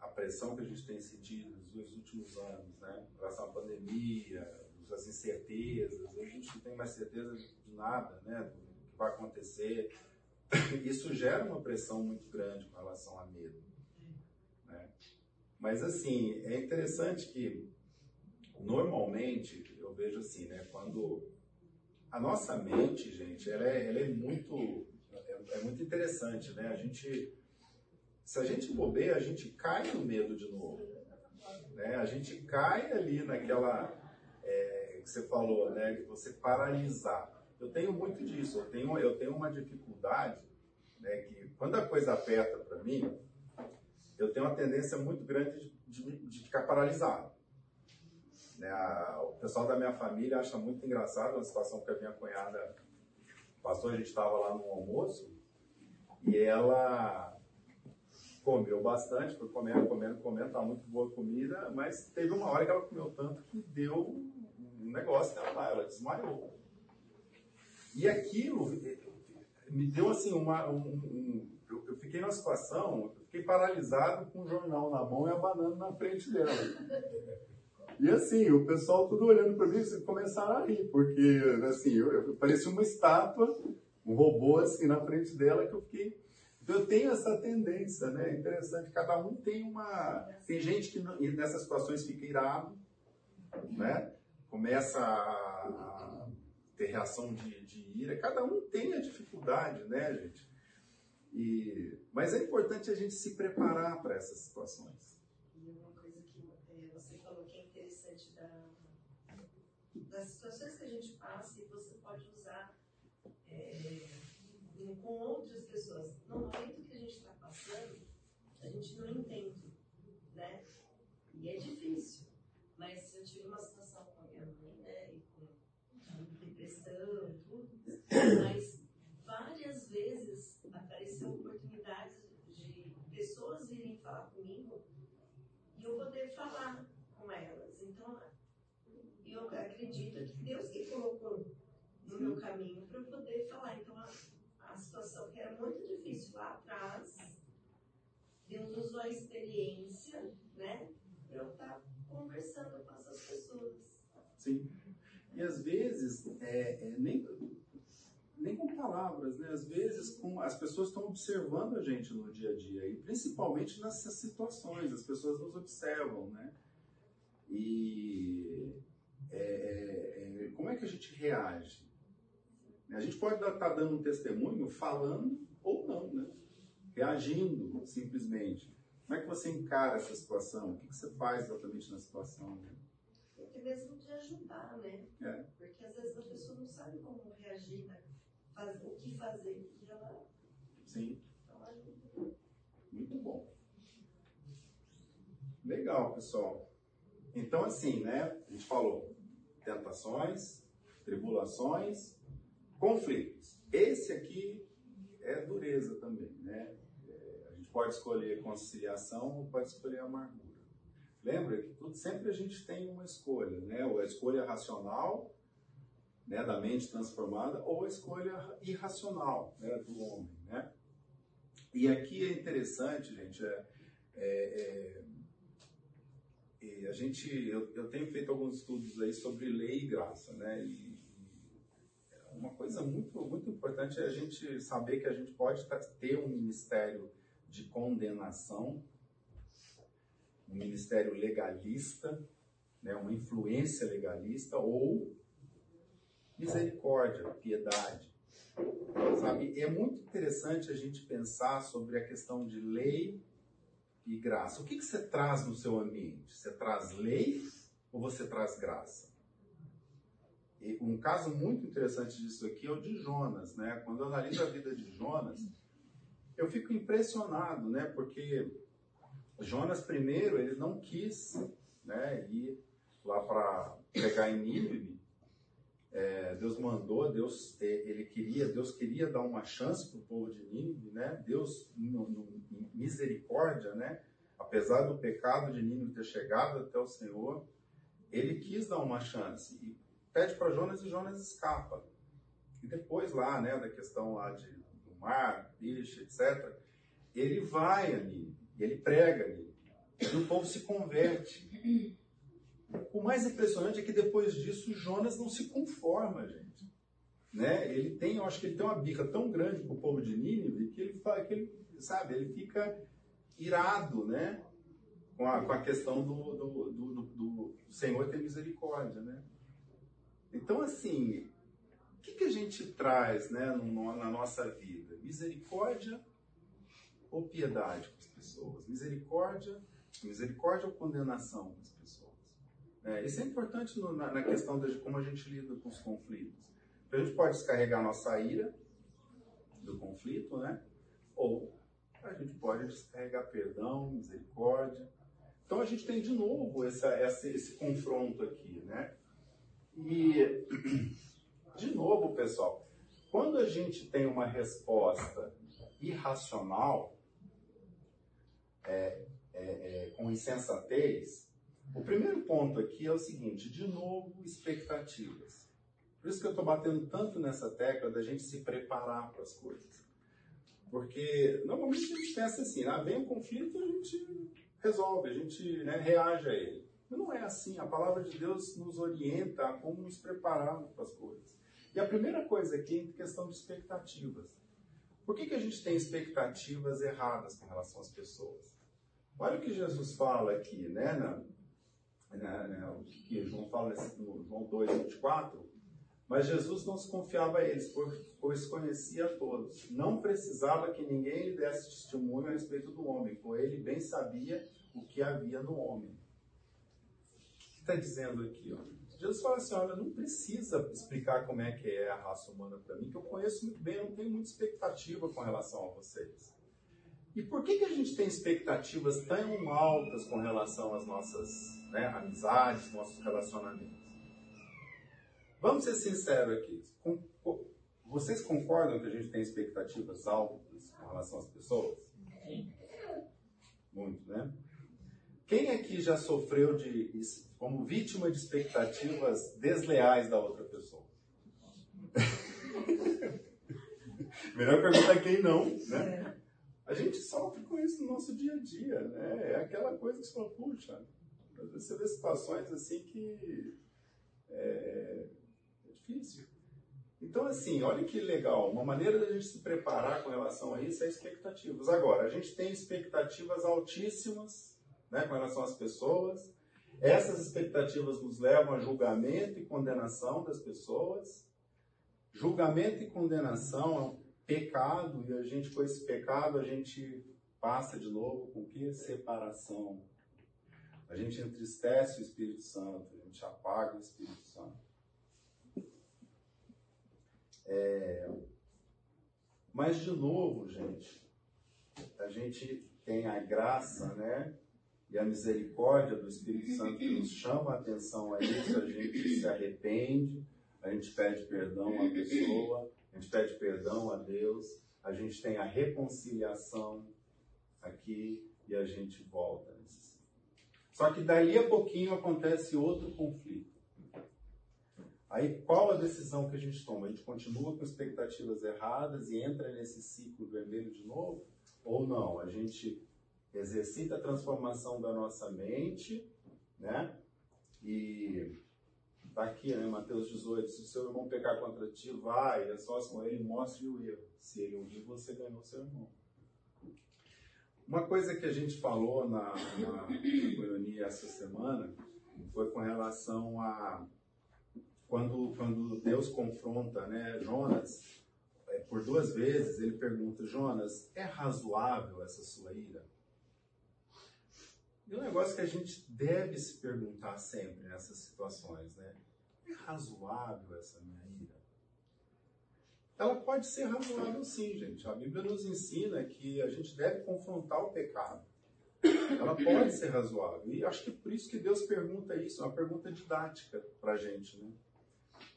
a pressão que a gente tem sentido nos últimos anos, né, em relação à pandemia, as incertezas, a gente não tem mais certeza de nada, né, do que vai acontecer. Isso gera uma pressão muito grande com relação a medo, né? Mas assim, é interessante que normalmente eu vejo assim, né, quando a nossa mente, gente, ela é, ela é muito é, é, muito interessante, né? A gente, se a gente bobeia, a gente cai no medo de novo, né? A gente cai ali naquela é, que você falou, né? De você paralisar. Eu tenho muito disso. Eu tenho, eu tenho uma dificuldade né, que quando a coisa aperta para mim, eu tenho uma tendência muito grande de, de, de ficar paralisado. Né, o pessoal da minha família acha muito engraçado uma situação que a minha cunhada passou, a gente estava lá no almoço, e ela comeu bastante, foi comendo, comendo, comendo, tá muito boa a comida, mas teve uma hora que ela comeu tanto que deu um negócio nela lá, ela desmaiou. E aquilo me deu assim uma. Um, um, eu, fiquei numa situação, eu fiquei paralisado com o jornal na mão e a banana na frente dela. E assim, o pessoal tudo olhando para mim e começaram a rir, porque assim, eu, eu parecia uma estátua, um robô assim na frente dela que eu fiquei. Então eu tenho essa tendência, né? É interessante, cada um tem uma. Tem gente que nessas situações fica irado, né? Começa a ter reação de, de ira. Cada um tem a dificuldade, né, gente? E, mas é importante a gente se preparar para essas situações. E uma coisa que é, você falou que é interessante da, das situações que a gente passa e você pode usar é, com outras pessoas. No momento que a gente está passando, a gente não entende, né? E é difícil. Mas eu tive uma situação com a minha mãe, né? E com depressão, tudo. Mas várias vezes apareceu oportunidades de pessoas virem falar comigo e eu poder falar com elas. Então, eu acredito que Deus que colocou no meu caminho para eu poder falar. Então, a, a situação que era muito difícil lá atrás, Deus usou a experiência, né, para eu estar tá conversando com essas pessoas. Sim. E às vezes, é, é, nem, nem com palavras, né? Às vezes com, as pessoas estão observando a gente no dia a dia, e principalmente nessas situações, as pessoas nos observam, né? E é, é, é como é que a gente reage? A gente pode estar tá dando um testemunho falando ou não, né? Reagindo simplesmente. Como é que você encara essa situação? O que, que você faz exatamente na situação? Né? Até mesmo de ajudar, né? É. Porque às vezes a pessoa não sabe como reagir, né? Faz, o que fazer. E ela... Sim. Então, ajuda. Muito bom. Legal, pessoal. Então, assim, né? A gente falou tentações, tribulações, conflitos. Esse aqui é dureza também, né? É, a gente pode escolher conciliação ou pode escolher amargura. Lembra que tudo, sempre a gente tem uma escolha, né? Ou a escolha racional, né, da mente transformada, ou a escolha irracional né, do homem, né? E aqui é interessante, gente, é, é, é, a gente, eu, eu, tenho feito alguns estudos aí sobre lei e graça, né? E, e uma coisa muito, muito importante é a gente saber que a gente pode ter um ministério de condenação um ministério legalista, né, uma influência legalista, ou misericórdia, piedade. Sabe, é muito interessante a gente pensar sobre a questão de lei e graça. O que, que você traz no seu ambiente? Você traz lei ou você traz graça? E um caso muito interessante disso aqui é o de Jonas, né? Quando eu analiso a vida de Jonas, eu fico impressionado, né? Porque Jonas primeiro, ele não quis né, ir lá para pegar em Nínive. É, Deus mandou, Deus é, ele queria, Deus queria dar uma chance para o povo de Nínive, né? Deus, no, no, em misericórdia, né? Apesar do pecado de Nínive ter chegado até o Senhor, ele quis dar uma chance e pede para Jonas e Jonas escapa. E depois lá, né, da questão lá de, do mar, bicho, etc., ele vai a Nínive. E ele prega ali. E o povo se converte. O mais impressionante é que depois disso Jonas não se conforma, gente. Né? Ele tem, eu acho que ele tem uma bica tão grande com o povo de Nínive que ele, que ele sabe, ele fica irado, né? Com a, com a questão do, do, do, do, Senhor ter misericórdia, né? Então, assim, o que, que a gente traz né, no, na nossa vida? Misericórdia ou piedade com as pessoas? Misericórdia, misericórdia ou condenação com as pessoas? É, isso é importante no, na, na, questão de como a gente lida com os conflitos. Então, a gente pode descarregar nossa ira do conflito, né? ou a gente pode descarregar perdão, misericórdia. Então a gente tem de novo essa, essa, esse confronto aqui, né? E, de novo, pessoal, quando a gente tem uma resposta irracional, é, é, é, com insensatez, o primeiro ponto aqui é o seguinte: de novo, expectativas. Por isso que eu estou batendo tanto nessa tecla da gente se preparar para as coisas. Porque normalmente a gente pensa assim: ah, vem um conflito, a gente resolve, a gente né, reage a ele. Mas não é assim. A palavra de Deus nos orienta a como nos prepararmos para as coisas. E a primeira coisa aqui é questão de expectativas. Por que, que a gente tem expectativas erradas com relação às pessoas? Olha o que Jesus fala aqui, né? Na, na, na, que João fala no João 2, 24. Mas Jesus não se confiava a eles, pois conhecia a todos. Não precisava que ninguém lhe desse testemunho a respeito do homem, pois ele bem sabia o que havia no homem. O que está dizendo aqui? Ó? Jesus fala assim: olha, não precisa explicar como é que é a raça humana para mim, que eu conheço muito bem, eu não tenho muita expectativa com relação a vocês. E por que, que a gente tem expectativas tão altas com relação às nossas né, amizades, nossos relacionamentos? Vamos ser sinceros aqui. Vocês concordam que a gente tem expectativas altas com relação às pessoas? Muito, né? Quem aqui já sofreu de como vítima de expectativas desleais da outra pessoa? Melhor perguntar quem não, né? A gente sofre com isso no nosso dia a dia, né? É aquela coisa que você fala, puxa, você vê situações assim que é, é difícil. Então, assim, olha que legal. Uma maneira da gente se preparar com relação a isso é expectativas. Agora, a gente tem expectativas altíssimas né, com relação às pessoas. Essas expectativas nos levam a julgamento e condenação das pessoas. Julgamento e condenação pecado, e a gente, com esse pecado, a gente passa de novo com que? Separação. A gente entristece o Espírito Santo, a gente apaga o Espírito Santo. É... Mas, de novo, gente, a gente tem a graça, né? e a misericórdia do Espírito Santo que nos chama a atenção a isso, a gente se arrepende, a gente pede perdão à pessoa, a gente pede perdão a Deus, a gente tem a reconciliação aqui e a gente volta. Só que dali a pouquinho acontece outro conflito. Aí qual a decisão que a gente toma? A gente continua com expectativas erradas e entra nesse ciclo vermelho de novo? Ou não? A gente exercita a transformação da nossa mente, né? E tá aqui, né, Mateus 18, se o seu irmão pecar contra ti, vai, é só com ele, mostre o erro. Se ele ouvir, você ganhou seu irmão. Uma coisa que a gente falou na, na, na essa semana foi com relação a quando, quando Deus confronta né, Jonas, é, por duas vezes ele pergunta, Jonas, é razoável essa sua ira? E um negócio que a gente deve se perguntar sempre nessas situações, né? É razoável essa minha ira? Ela pode ser razoável sim, gente. A Bíblia nos ensina que a gente deve confrontar o pecado. Ela pode ser razoável. E acho que por isso que Deus pergunta isso, é uma pergunta didática para a gente, né?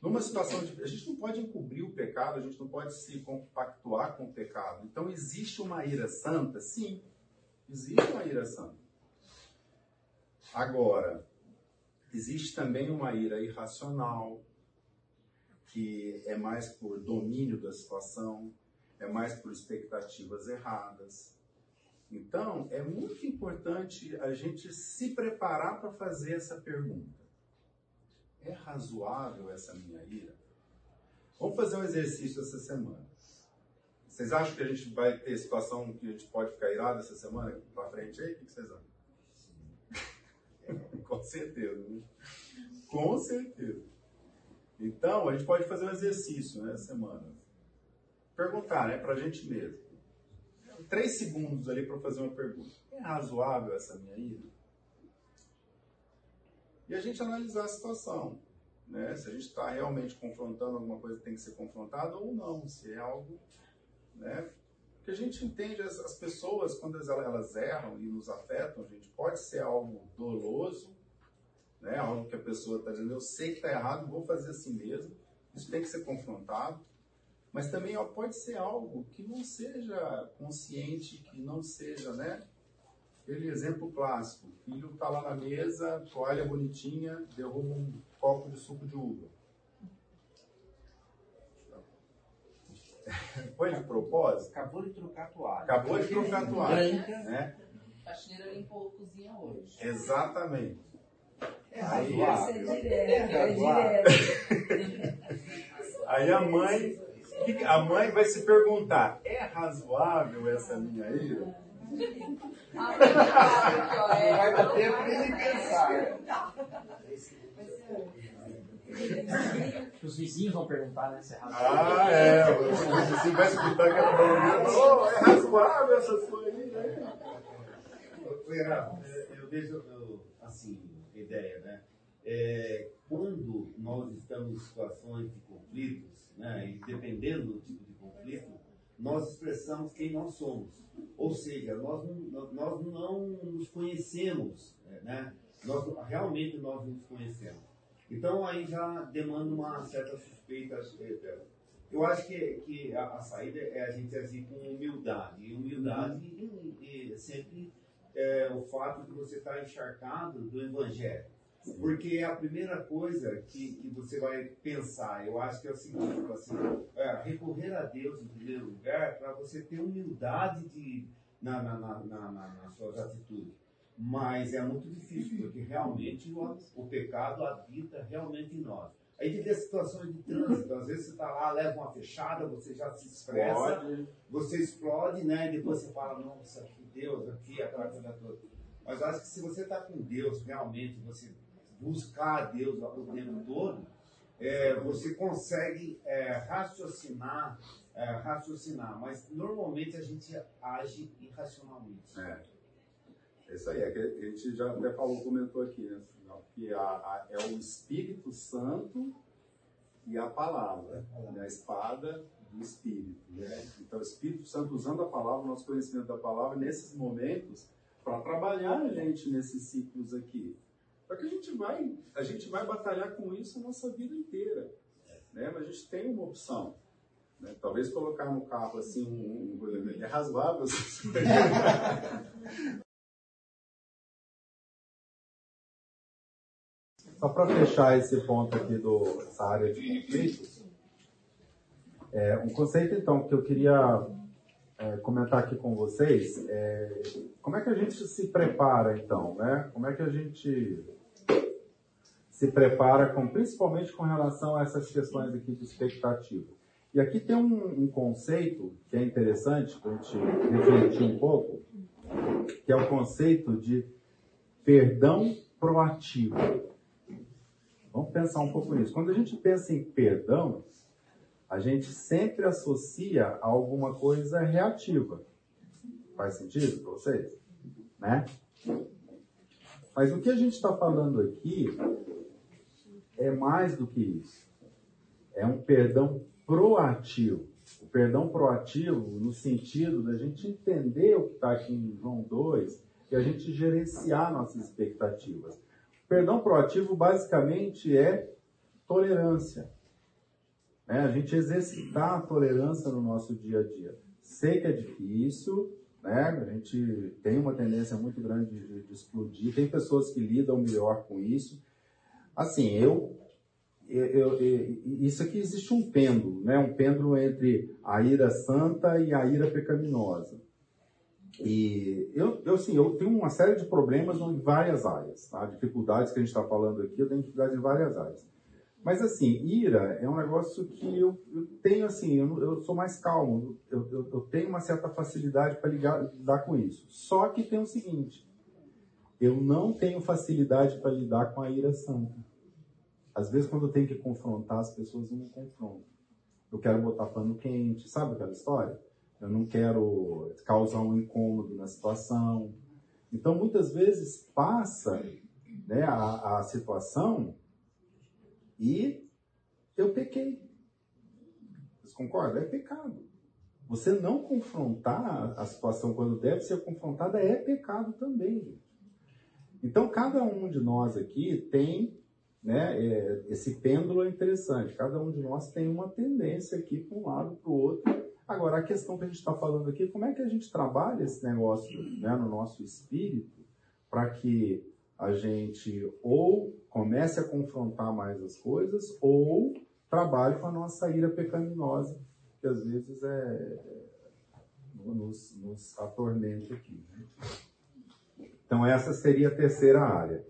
Numa situação de. A gente não pode encobrir o pecado, a gente não pode se compactuar com o pecado. Então, existe uma ira santa? Sim, existe uma ira santa. Agora, existe também uma ira irracional, que é mais por domínio da situação, é mais por expectativas erradas. Então, é muito importante a gente se preparar para fazer essa pergunta. É razoável essa minha ira? Vamos fazer um exercício essa semana. Vocês acham que a gente vai ter situação que a gente pode ficar irado essa semana para frente aí? O que vocês acham? Com certeza. Né? Com certeza. Então, a gente pode fazer um exercício nessa né, semana. Perguntar, né, pra gente mesmo. Três segundos ali para fazer uma pergunta. É razoável essa minha ida? E a gente analisar a situação. Né? Se a gente está realmente confrontando alguma coisa que tem que ser confrontada ou não. Se é algo né, Porque a gente entende as, as pessoas, quando elas, elas erram e nos afetam, gente, pode ser algo doloso, né? algo que a pessoa está dizendo, eu sei que está errado, vou fazer assim mesmo. Isso tem que ser confrontado. Mas também ó, pode ser algo que não seja consciente, que não seja, né? Aquele exemplo clássico: o filho está lá na mesa, toalha bonitinha, derruba um copo de suco de uva. Foi de propósito? Acabou de trocar a toalha. Acabou de trocar a toalha. Né? A faxineira limpou a cozinha hoje. Exatamente. É aí, é Aí a mãe, a mãe vai se perguntar: é razoável essa minha ira? Vai dar tempo de pensar. Os vizinhos vão perguntar, né? Se é razoável. Ah, é. O vizinho vai escutar aquela barulhinha. Oh, é razoável essa sua aí, né? Eu vejo, ideia, né? É, quando nós estamos em situações de conflitos, né, e dependendo do tipo de conflito, nós expressamos quem nós somos. Ou seja, nós não, nós não nos conhecemos, né? Nós, realmente nós nos conhecemos. Então aí já demanda uma certa suspeita. Eu acho que, que a, a saída é a gente agir com humildade. E humildade e, e sempre é, o fato de você estar encharcado do Evangelho. Porque é a primeira coisa que, que você vai pensar, eu acho que é o seguinte, tipo assim, é, recorrer a Deus em primeiro lugar para você ter humildade de, na, na, na, na, nas suas atitudes. Mas é muito difícil, porque realmente o, o pecado habita realmente em nós. Aí ver situações de trânsito, às vezes você está lá, leva uma fechada, você já se expressa, você explode, né? E depois você fala, nossa, Deus aqui, aquela coisa toda. Mas acho que se você está com Deus, realmente, você buscar a Deus o tempo todo, é, você consegue é, raciocinar, é, raciocinar, mas normalmente a gente age irracionalmente. É. Isso aí, é que a gente já até falou, comentou aqui, né, que a, a, é o Espírito Santo e a palavra, né, a espada do Espírito. Né? Então, o Espírito Santo usando a palavra, o nosso conhecimento da palavra, nesses momentos, para trabalhar a gente nesses ciclos aqui. Só que a gente vai, a gente vai batalhar com isso a nossa vida inteira. Né? Mas a gente tem uma opção. Né? Talvez colocar no carro assim um, um é razoável. Só para fechar esse ponto aqui do essa área de conflitos, é, um conceito então que eu queria é, comentar aqui com vocês é como é que a gente se prepara então, né? Como é que a gente se prepara, com, principalmente com relação a essas questões aqui de expectativa. E aqui tem um, um conceito que é interessante para a gente refletir um pouco, que é o conceito de perdão proativo. Vamos pensar um pouco nisso. Quando a gente pensa em perdão, a gente sempre associa a alguma coisa reativa. Faz sentido para vocês? Né? Mas o que a gente está falando aqui é mais do que isso. É um perdão proativo. O perdão proativo, no sentido da gente entender o que está aqui em João 2 e a gente gerenciar nossas expectativas. O perdão proativo, basicamente, é tolerância. É, a gente exercitar a tolerância no nosso dia a dia. Sei que é difícil, né? a gente tem uma tendência muito grande de, de explodir, tem pessoas que lidam melhor com isso, Assim, eu, eu, eu, isso aqui existe um pêndulo, né? Um pêndulo entre a ira santa e a ira pecaminosa. E eu, eu, assim, eu tenho uma série de problemas em várias áreas, tá? Dificuldades que a gente está falando aqui, eu tenho dificuldades em várias áreas. Mas, assim, ira é um negócio que eu, eu tenho, assim, eu, eu, sou mais calmo, eu, eu tenho uma certa facilidade para lidar com isso. Só que tem o seguinte, eu não tenho facilidade para lidar com a ira santa. Às vezes, quando eu tenho que confrontar, as pessoas não me confrontam. Eu quero botar pano quente, sabe aquela história? Eu não quero causar um incômodo na situação. Então, muitas vezes, passa né, a, a situação e eu pequei. Vocês concordam? É pecado. Você não confrontar a situação quando deve ser confrontada é pecado também, gente. Então, cada um de nós aqui tem, né, é, esse pêndulo é interessante, cada um de nós tem uma tendência aqui para um lado, para o outro. Agora, a questão que a gente está falando aqui, como é que a gente trabalha esse negócio né, no nosso espírito para que a gente ou comece a confrontar mais as coisas ou trabalhe com a nossa ira pecaminosa, que às vezes é, nos, nos atormenta aqui. Né? Então, essa seria a terceira área.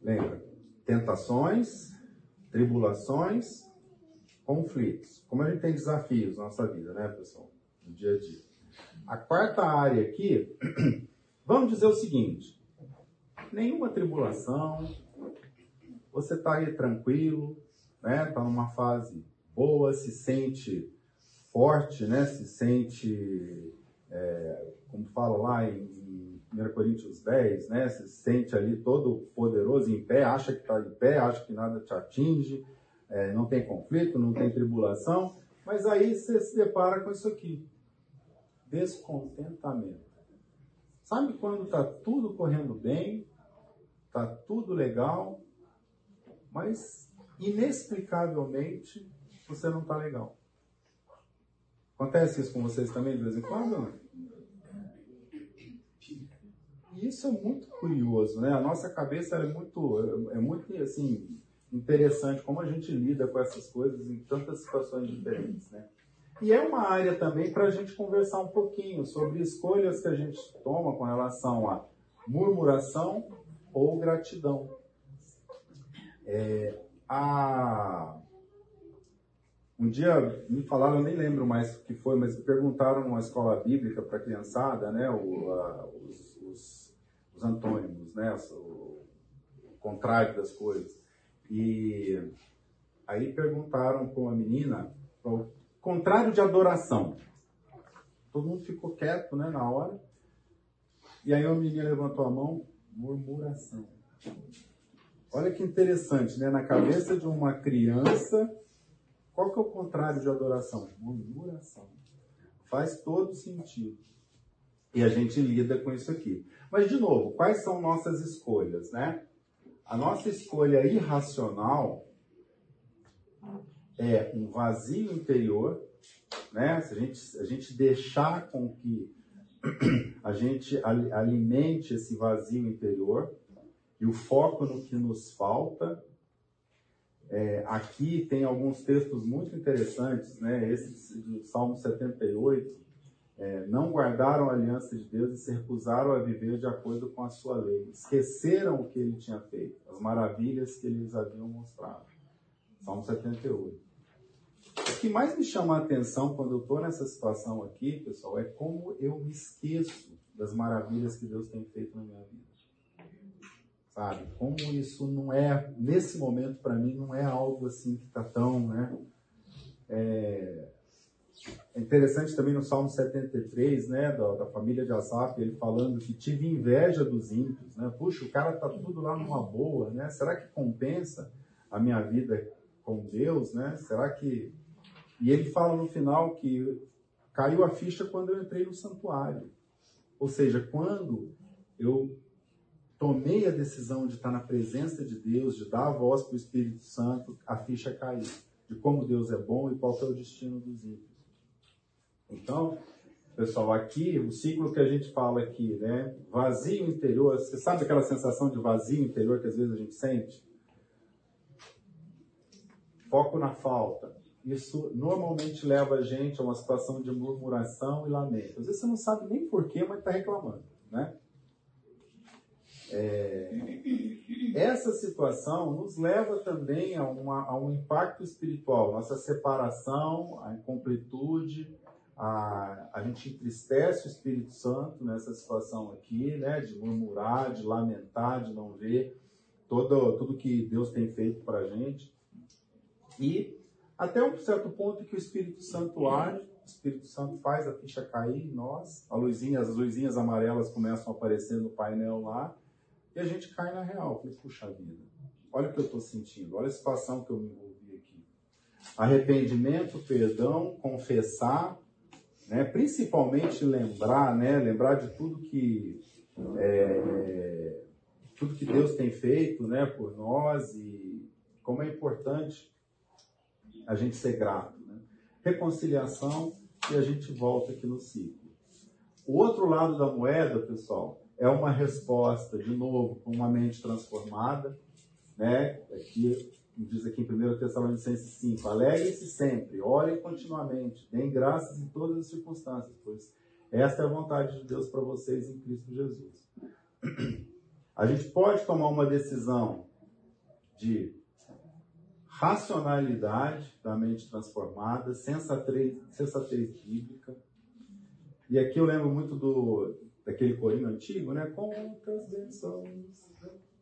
Lembra? Tentações, tribulações, conflitos. Como a gente tem desafios na nossa vida, né, pessoal? No dia a dia. A quarta área aqui, vamos dizer o seguinte: nenhuma tribulação, você está aí tranquilo, né? Está numa fase boa, se sente forte, né? Se sente, é, como fala lá em, em 1 Coríntios 10, né? Se sente ali todo poderoso em pé, acha que está em pé, acha que nada te atinge, é, não tem conflito, não tem tribulação, mas aí você se depara com isso aqui, descontentamento. Sabe quando está tudo correndo bem, está tudo legal, mas inexplicavelmente você não está legal. Acontece isso com vocês também de vez em quando? E isso é muito curioso, né? A nossa cabeça é muito, é muito assim interessante como a gente lida com essas coisas em tantas situações diferentes, né? E é uma área também para a gente conversar um pouquinho sobre escolhas que a gente toma com relação a murmuração ou gratidão. É, a... Um dia me falaram, eu nem lembro mais o que foi, mas perguntaram numa escola bíblica para a criançada, né, o, a, os, os, os, antônimos, né, o, o contrário das coisas. E aí perguntaram para uma menina o contrário de adoração. Todo mundo ficou quieto, né, na hora. E aí uma menina levantou a mão, murmuração. Olha que interessante, né? Na cabeça de uma criança, qual que é o contrário de adoração? Murmuração. Faz todo sentido. E a gente lida com isso aqui. Mas, de novo, quais são nossas escolhas, né? A nossa escolha irracional é um vazio interior, né? Se a gente, a gente deixar com que a gente alimente esse vazio interior, e o foco no que nos falta. É, aqui tem alguns textos muito interessantes, né? Esse do Salmo 78, é, não guardaram a aliança de Deus e se recusaram a viver de acordo com a sua lei. Esqueceram o que ele tinha feito, as maravilhas que eles haviam mostrado. Salmo 78. O que mais me chama a atenção quando eu estou nessa situação aqui, pessoal, é como eu me esqueço das maravilhas que Deus tem feito na minha vida sabe? Como isso não é, nesse momento, para mim, não é algo assim que está tão, né? É, é, interessante também no Salmo 73, né, da, da, família de Asaf, ele falando que tive inveja dos ímpios, né? Puxa, o cara tá tudo lá numa boa, né? Será que compensa a minha vida com Deus, né? Será que... E ele fala no final que caiu a ficha quando eu entrei no santuário. Ou seja, quando eu tomei a decisão de estar na presença de Deus, de dar a voz para o Espírito Santo, a ficha caiu. De como Deus é bom e qual é o destino dos ímpios. Então, pessoal, aqui, o ciclo que a gente fala aqui, né? Vazio interior, você sabe aquela sensação de vazio interior que às vezes a gente sente? Foco na falta. Isso normalmente leva a gente a uma situação de murmuração e lamento. Às vezes você não sabe nem porquê, mas está reclamando, né? É, essa situação nos leva também a, uma, a, um impacto espiritual, nossa separação, a incompletude, a, a gente entristece o Espírito Santo nessa situação aqui, né, de murmurar, de lamentar, de não ver todo, tudo que Deus tem feito para a gente. E até um certo ponto que o Espírito Santo age, o Espírito Santo faz a ficha cair em nós, a luzinha, as luzinhas amarelas começam a aparecer no painel lá, e a gente cai na real. Puxa vida, olha o que eu estou sentindo, olha a situação que eu me envolvi aqui. Arrependimento, perdão, confessar, né? principalmente lembrar, né? lembrar de tudo que é, tudo que Deus tem feito né? por nós e como é importante a gente ser grato. Né? Reconciliação e a gente volta aqui no ciclo. O outro lado da moeda, pessoal, é uma resposta, de novo, com uma mente transformada, né? Aqui diz aqui em 1 Tessalonicenses 5, alegrem-se sempre, orem continuamente, deem graças em todas as circunstâncias, pois esta é a vontade de Deus para vocês em Cristo Jesus. A gente pode tomar uma decisão de racionalidade da mente transformada, sensatez, sensatez bíblica. E aqui eu lembro muito do daquele corinho antigo, né? Quantas bênçãos,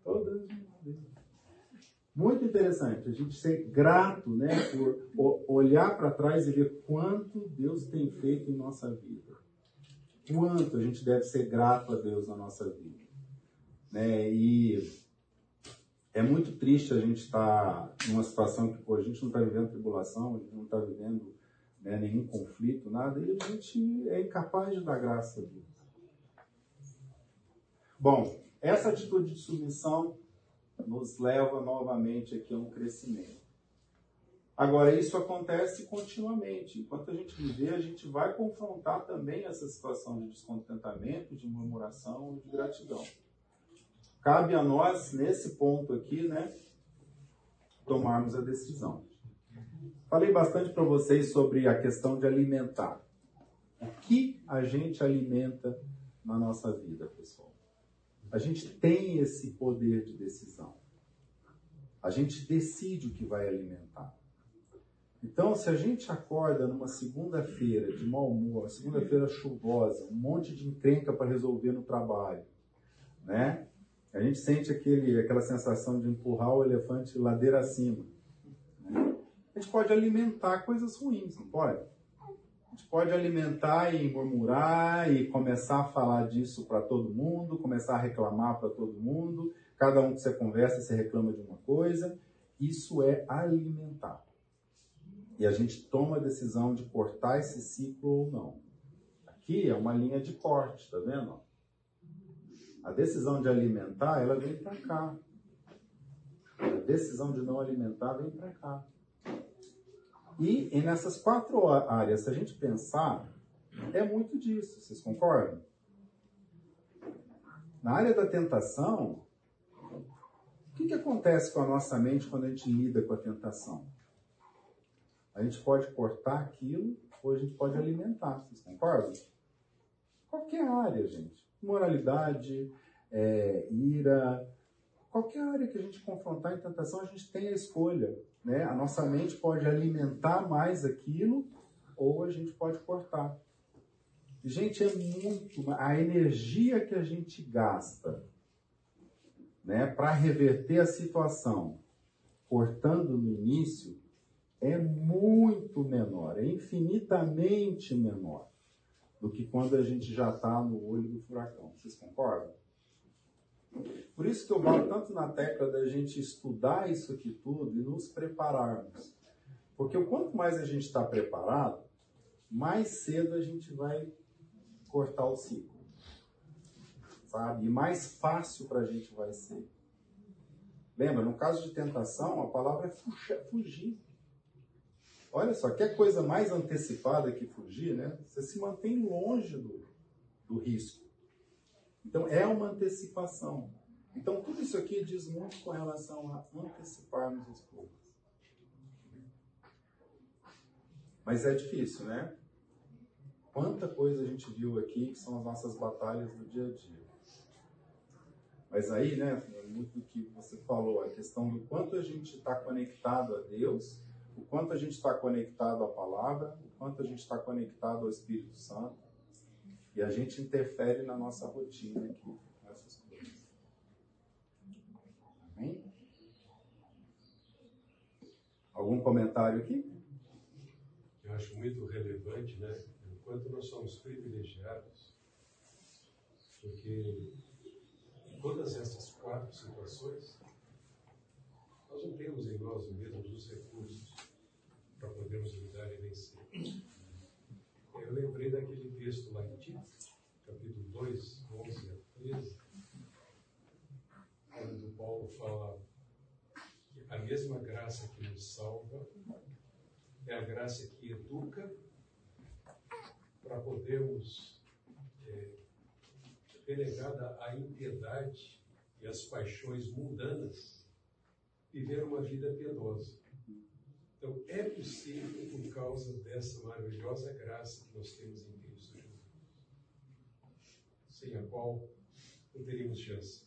todas muito interessante a gente ser grato, né, por olhar para trás e ver quanto Deus tem feito em nossa vida. Quanto a gente deve ser grato a Deus na nossa vida. Né? E é muito triste a gente estar tá numa situação que pô, a gente não está vivendo tribulação, a gente não está vivendo né, nenhum conflito, nada, e a gente é incapaz de dar graça a Deus. Bom, essa atitude de submissão nos leva novamente aqui a um crescimento. Agora, isso acontece continuamente. Enquanto a gente viver, a gente vai confrontar também essa situação de descontentamento, de murmuração, de gratidão. Cabe a nós, nesse ponto aqui, né, tomarmos a decisão. Falei bastante para vocês sobre a questão de alimentar. O que a gente alimenta na nossa vida, pessoal? A gente tem esse poder de decisão. A gente decide o que vai alimentar. Então, se a gente acorda numa segunda-feira de mau humor, segunda-feira chuvosa, um monte de encrenca para resolver no trabalho, né? A gente sente aquele, aquela sensação de empurrar o elefante ladeira acima. Né? A gente pode alimentar coisas ruins, não pode? A gente pode alimentar e murmurar e começar a falar disso para todo mundo, começar a reclamar para todo mundo. Cada um que você conversa, você reclama de uma coisa. Isso é alimentar. E a gente toma a decisão de cortar esse ciclo ou não. Aqui é uma linha de corte, tá vendo? A decisão de alimentar, ela vem para cá. A decisão de não alimentar vem para cá. E, e nessas quatro áreas, se a gente pensar, é muito disso. Vocês concordam? Na área da tentação, o que, que acontece com a nossa mente quando a gente lida com a tentação? A gente pode cortar aquilo ou a gente pode alimentar. Vocês concordam? Qualquer área, gente. Moralidade, é, ira, qualquer área que a gente confrontar em tentação, a gente tem a escolha. Né? A nossa mente pode alimentar mais aquilo ou a gente pode cortar. Gente, é muito. A energia que a gente gasta né, para reverter a situação, cortando no início, é muito menor, é infinitamente menor do que quando a gente já está no olho do furacão. Vocês concordam? Por isso que eu bato tanto na tecla da gente estudar isso aqui tudo e nos prepararmos. Porque quanto mais a gente está preparado, mais cedo a gente vai cortar o ciclo. Sabe? E mais fácil para a gente vai ser. Lembra, no caso de tentação, a palavra é fugir. Olha só, quer coisa mais antecipada que fugir, né? Você se mantém longe do, do risco. Então, é uma antecipação. Então, tudo isso aqui diz muito com relação a anteciparmos as coisas. Mas é difícil, né? Quanta coisa a gente viu aqui que são as nossas batalhas do dia a dia. Mas aí, né, muito do que você falou, a questão do quanto a gente está conectado a Deus, o quanto a gente está conectado à palavra, o quanto a gente está conectado ao Espírito Santo, e a gente interfere na nossa rotina aqui, nessas coisas. Amém? Algum comentário aqui? Eu acho muito relevante, né? O quanto nós somos privilegiados, porque em todas essas quatro situações, nós não temos em nós mesmos os recursos para podermos lidar e vencer. Eu lembrei daquele texto lá em Tito, capítulo 2, 11 a 13, quando Paulo fala que a mesma graça que nos salva é a graça que educa para podermos, é, delegada à impiedade e às paixões mundanas, viver uma vida piedosa. Então, é possível por causa dessa maravilhosa graça que nós temos em Cristo Jesus, sem a qual não teríamos chance.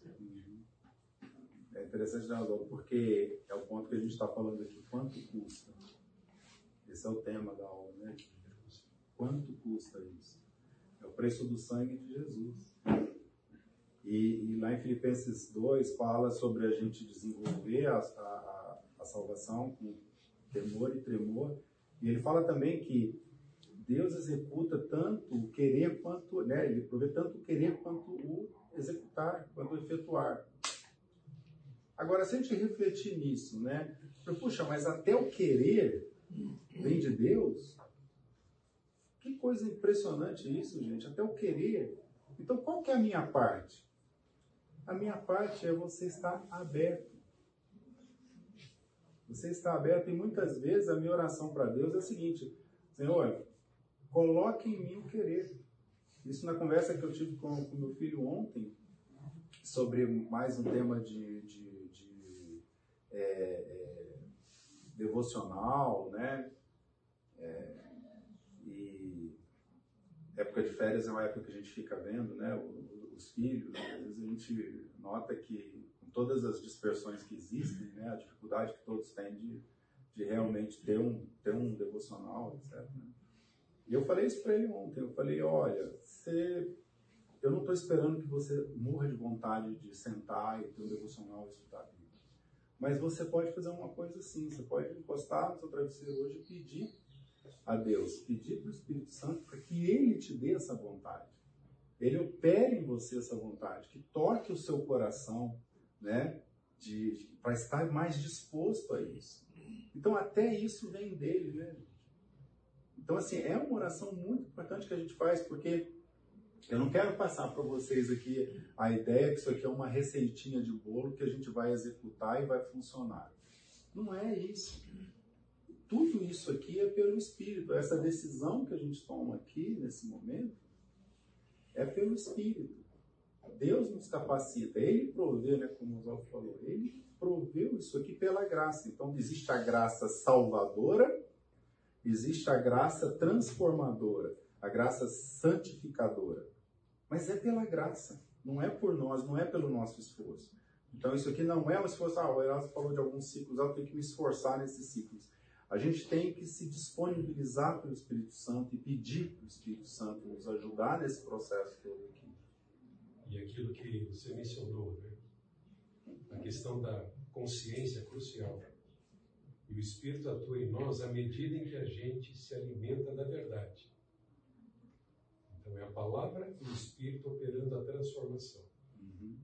É interessante, né, Adolfo, porque é o ponto que a gente está falando aqui. Quanto custa? Esse é o tema da aula, né? Quanto custa isso? É o preço do sangue de Jesus. E, e lá em Filipenses 2 fala sobre a gente desenvolver a, a, a salvação com temor e tremor. E ele fala também que Deus executa tanto o querer quanto, né? Ele provê tanto o querer quanto o executar, quanto o efetuar. Agora, se a gente refletir nisso, né? Puxa, mas até o querer vem de Deus? Que coisa impressionante isso, gente. Até o querer. Então, qual que é a minha parte? A minha parte é você estar aberto. Você está aberto e muitas vezes a minha oração para Deus é a seguinte: Senhor, coloque em mim o querer. Isso na conversa que eu tive com o meu filho ontem, sobre mais um tema de, de, de é, é, devocional, né? É, e época de férias é uma época que a gente fica vendo, né? Os filhos, né? às vezes a gente nota que todas as dispersões que existem, né? A dificuldade que todos têm de, de realmente ter um, ter um devocional, etc. Né? E eu falei isso para ele ontem. Eu falei, olha, você, eu não estou esperando que você morra de vontade de sentar e ter um devocional e estudar a Bíblia. Mas você pode fazer uma coisa assim, você pode encostar no seu travesseiro hoje e pedir a Deus, pedir para o Espírito Santo para que Ele te dê essa vontade. Ele opere em você essa vontade, que toque o seu coração, né, de, de para estar mais disposto a isso. Então até isso vem dele, né? Então assim é uma oração muito importante que a gente faz, porque eu não quero passar para vocês aqui a ideia que isso aqui é uma receitinha de bolo que a gente vai executar e vai funcionar. Não é isso. Tudo isso aqui é pelo Espírito. Essa decisão que a gente toma aqui, nesse momento, é pelo Espírito. Deus nos capacita. Ele provê, né, como o Oswaldo falou, ele proveu isso aqui pela graça. Então, existe a graça salvadora, existe a graça transformadora, a graça santificadora. Mas é pela graça, não é por nós, não é pelo nosso esforço. Então, isso aqui não é um esforço. Ah, o Erasmo falou de alguns ciclos, ah, eu tenho que me esforçar nesses ciclos. A gente tem que se disponibilizar pelo Espírito Santo e pedir para o Espírito Santo nos ajudar nesse processo todo aqui. E aquilo que você mencionou, né? A questão da consciência crucial. E o Espírito atua em nós à medida em que a gente se alimenta da verdade. Então é a palavra e o Espírito operando a transformação. Uhum.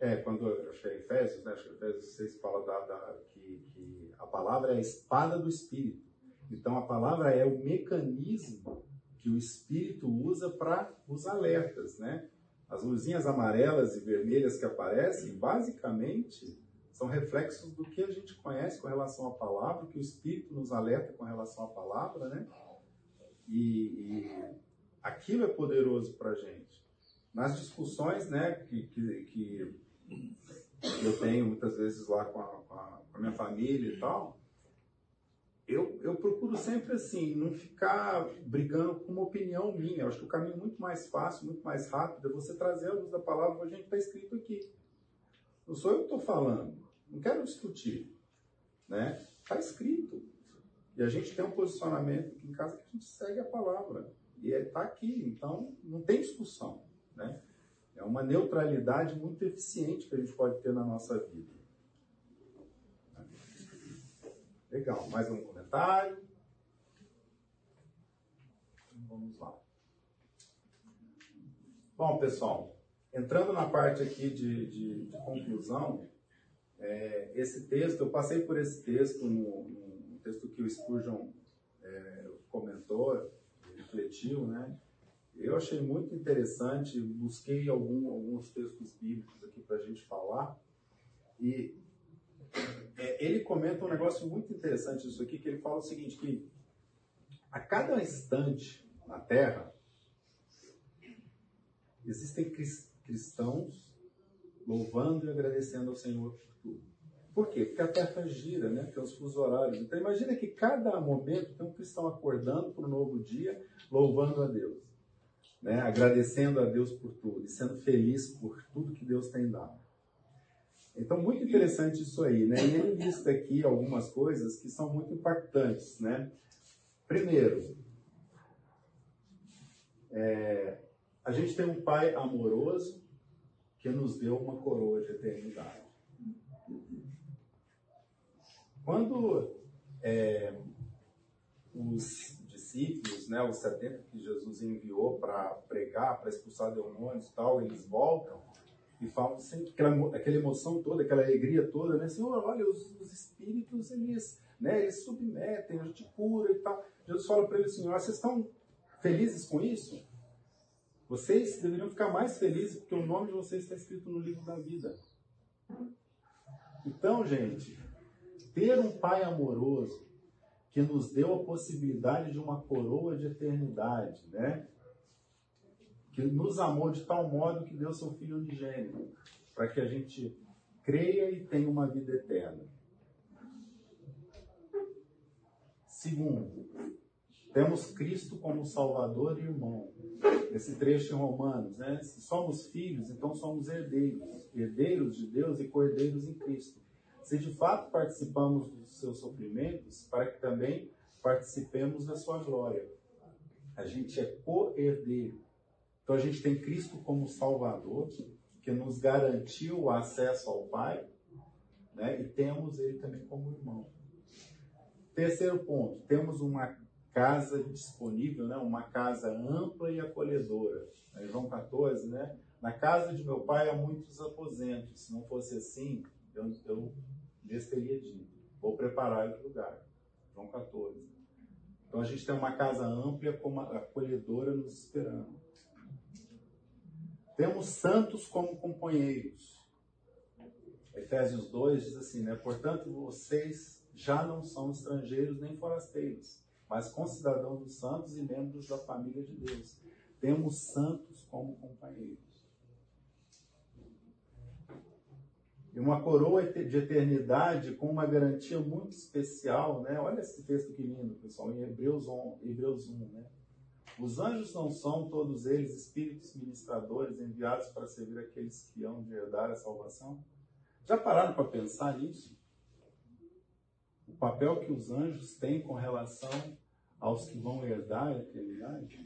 É, quando eu achei Efésios, né, acho que Efésios 6 fala da, da, que, que a palavra é a espada do Espírito. Então a palavra é o mecanismo que o Espírito usa para os alertas, né? As luzinhas amarelas e vermelhas que aparecem, basicamente, são reflexos do que a gente conhece com relação à palavra, que o Espírito nos alerta com relação à palavra, né? E, e aquilo é poderoso para a gente. Nas discussões, né, que, que, que, eu tenho muitas vezes lá com a, com a, minha família e tal, eu, eu procuro sempre assim, não ficar brigando com uma opinião minha. Eu acho que o caminho muito mais fácil, muito mais rápido é você trazer a luz da palavra a gente está escrito aqui. Não sou eu que estou falando, não quero discutir. Né? Está escrito. E a gente tem um posicionamento aqui em casa que a gente segue a palavra. E está é, aqui, então não tem discussão. Né? É uma neutralidade muito eficiente que a gente pode ter na nossa vida. Legal, mais um? Vamos lá. Bom, pessoal, entrando na parte aqui de, de, de conclusão, é, esse texto, eu passei por esse texto no, no texto que o Spurgeon é, comentou, refletiu, né? Eu achei muito interessante, busquei algum, alguns textos bíblicos aqui para a gente falar, e é, ele comenta um negócio muito interessante isso aqui, que ele fala o seguinte, que a cada instante na Terra, existem cristãos louvando e agradecendo ao Senhor por tudo. Por quê? Porque a Terra gira, né? tem os fusos horários. Então imagina que cada momento tem um cristão acordando para um novo dia, louvando a Deus né, agradecendo a Deus por tudo e sendo feliz por tudo que Deus tem dado. Então, muito interessante isso aí, né? E ele lista aqui algumas coisas que são muito impactantes, né? Primeiro, é, a gente tem um pai amoroso que nos deu uma coroa de eternidade. Quando é, os discípulos, né, os 70 que Jesus enviou para pregar, para expulsar demônios e tal, eles voltam e falam sempre aquela, aquela emoção toda, aquela alegria toda, né? Senhor, olha, os, os espíritos, eles, né, eles submetem, a gente cura e tal. Jesus fala para eles, Senhor, vocês estão felizes com isso? Vocês deveriam ficar mais felizes porque o nome de vocês está escrito no livro da vida. Então, gente, ter um pai amoroso, que nos deu a possibilidade de uma coroa de eternidade, né? Que nos amou de tal modo que deu seu Filho unigênito, para que a gente creia e tenha uma vida eterna. Segundo, temos Cristo como Salvador e irmão. Esse trecho em Romanos, né? Se somos filhos, então somos herdeiros, herdeiros de Deus e cordeiros em Cristo se de fato participamos dos seus sofrimentos, para que também participemos da sua glória. A gente é co-herdeiro. Então a gente tem Cristo como Salvador, que nos garantiu o acesso ao Pai, né? e temos Ele também como irmão. Terceiro ponto, temos uma casa disponível, né? uma casa ampla e acolhedora. João 14, né? Na casa de meu pai há muitos aposentos. Se não fosse assim, eu, eu lhes teria Vou preparar o lugar. João 14. Então a gente tem uma casa ampla, acolhedora, nos esperando. Temos santos como companheiros. Efésios 2 diz assim, né? Portanto, vocês já não são estrangeiros nem forasteiros, mas concidadãos dos santos e membros da família de Deus. Temos santos como companheiros. e uma coroa de eternidade com uma garantia muito especial, né? Olha esse texto que lindo, pessoal, em Hebreus 1, Hebreus 1 né? Os anjos não são todos eles espíritos ministradores enviados para servir aqueles que hão de herdar a salvação? Já pararam para pensar nisso? O papel que os anjos têm com relação aos que vão herdar a eternidade?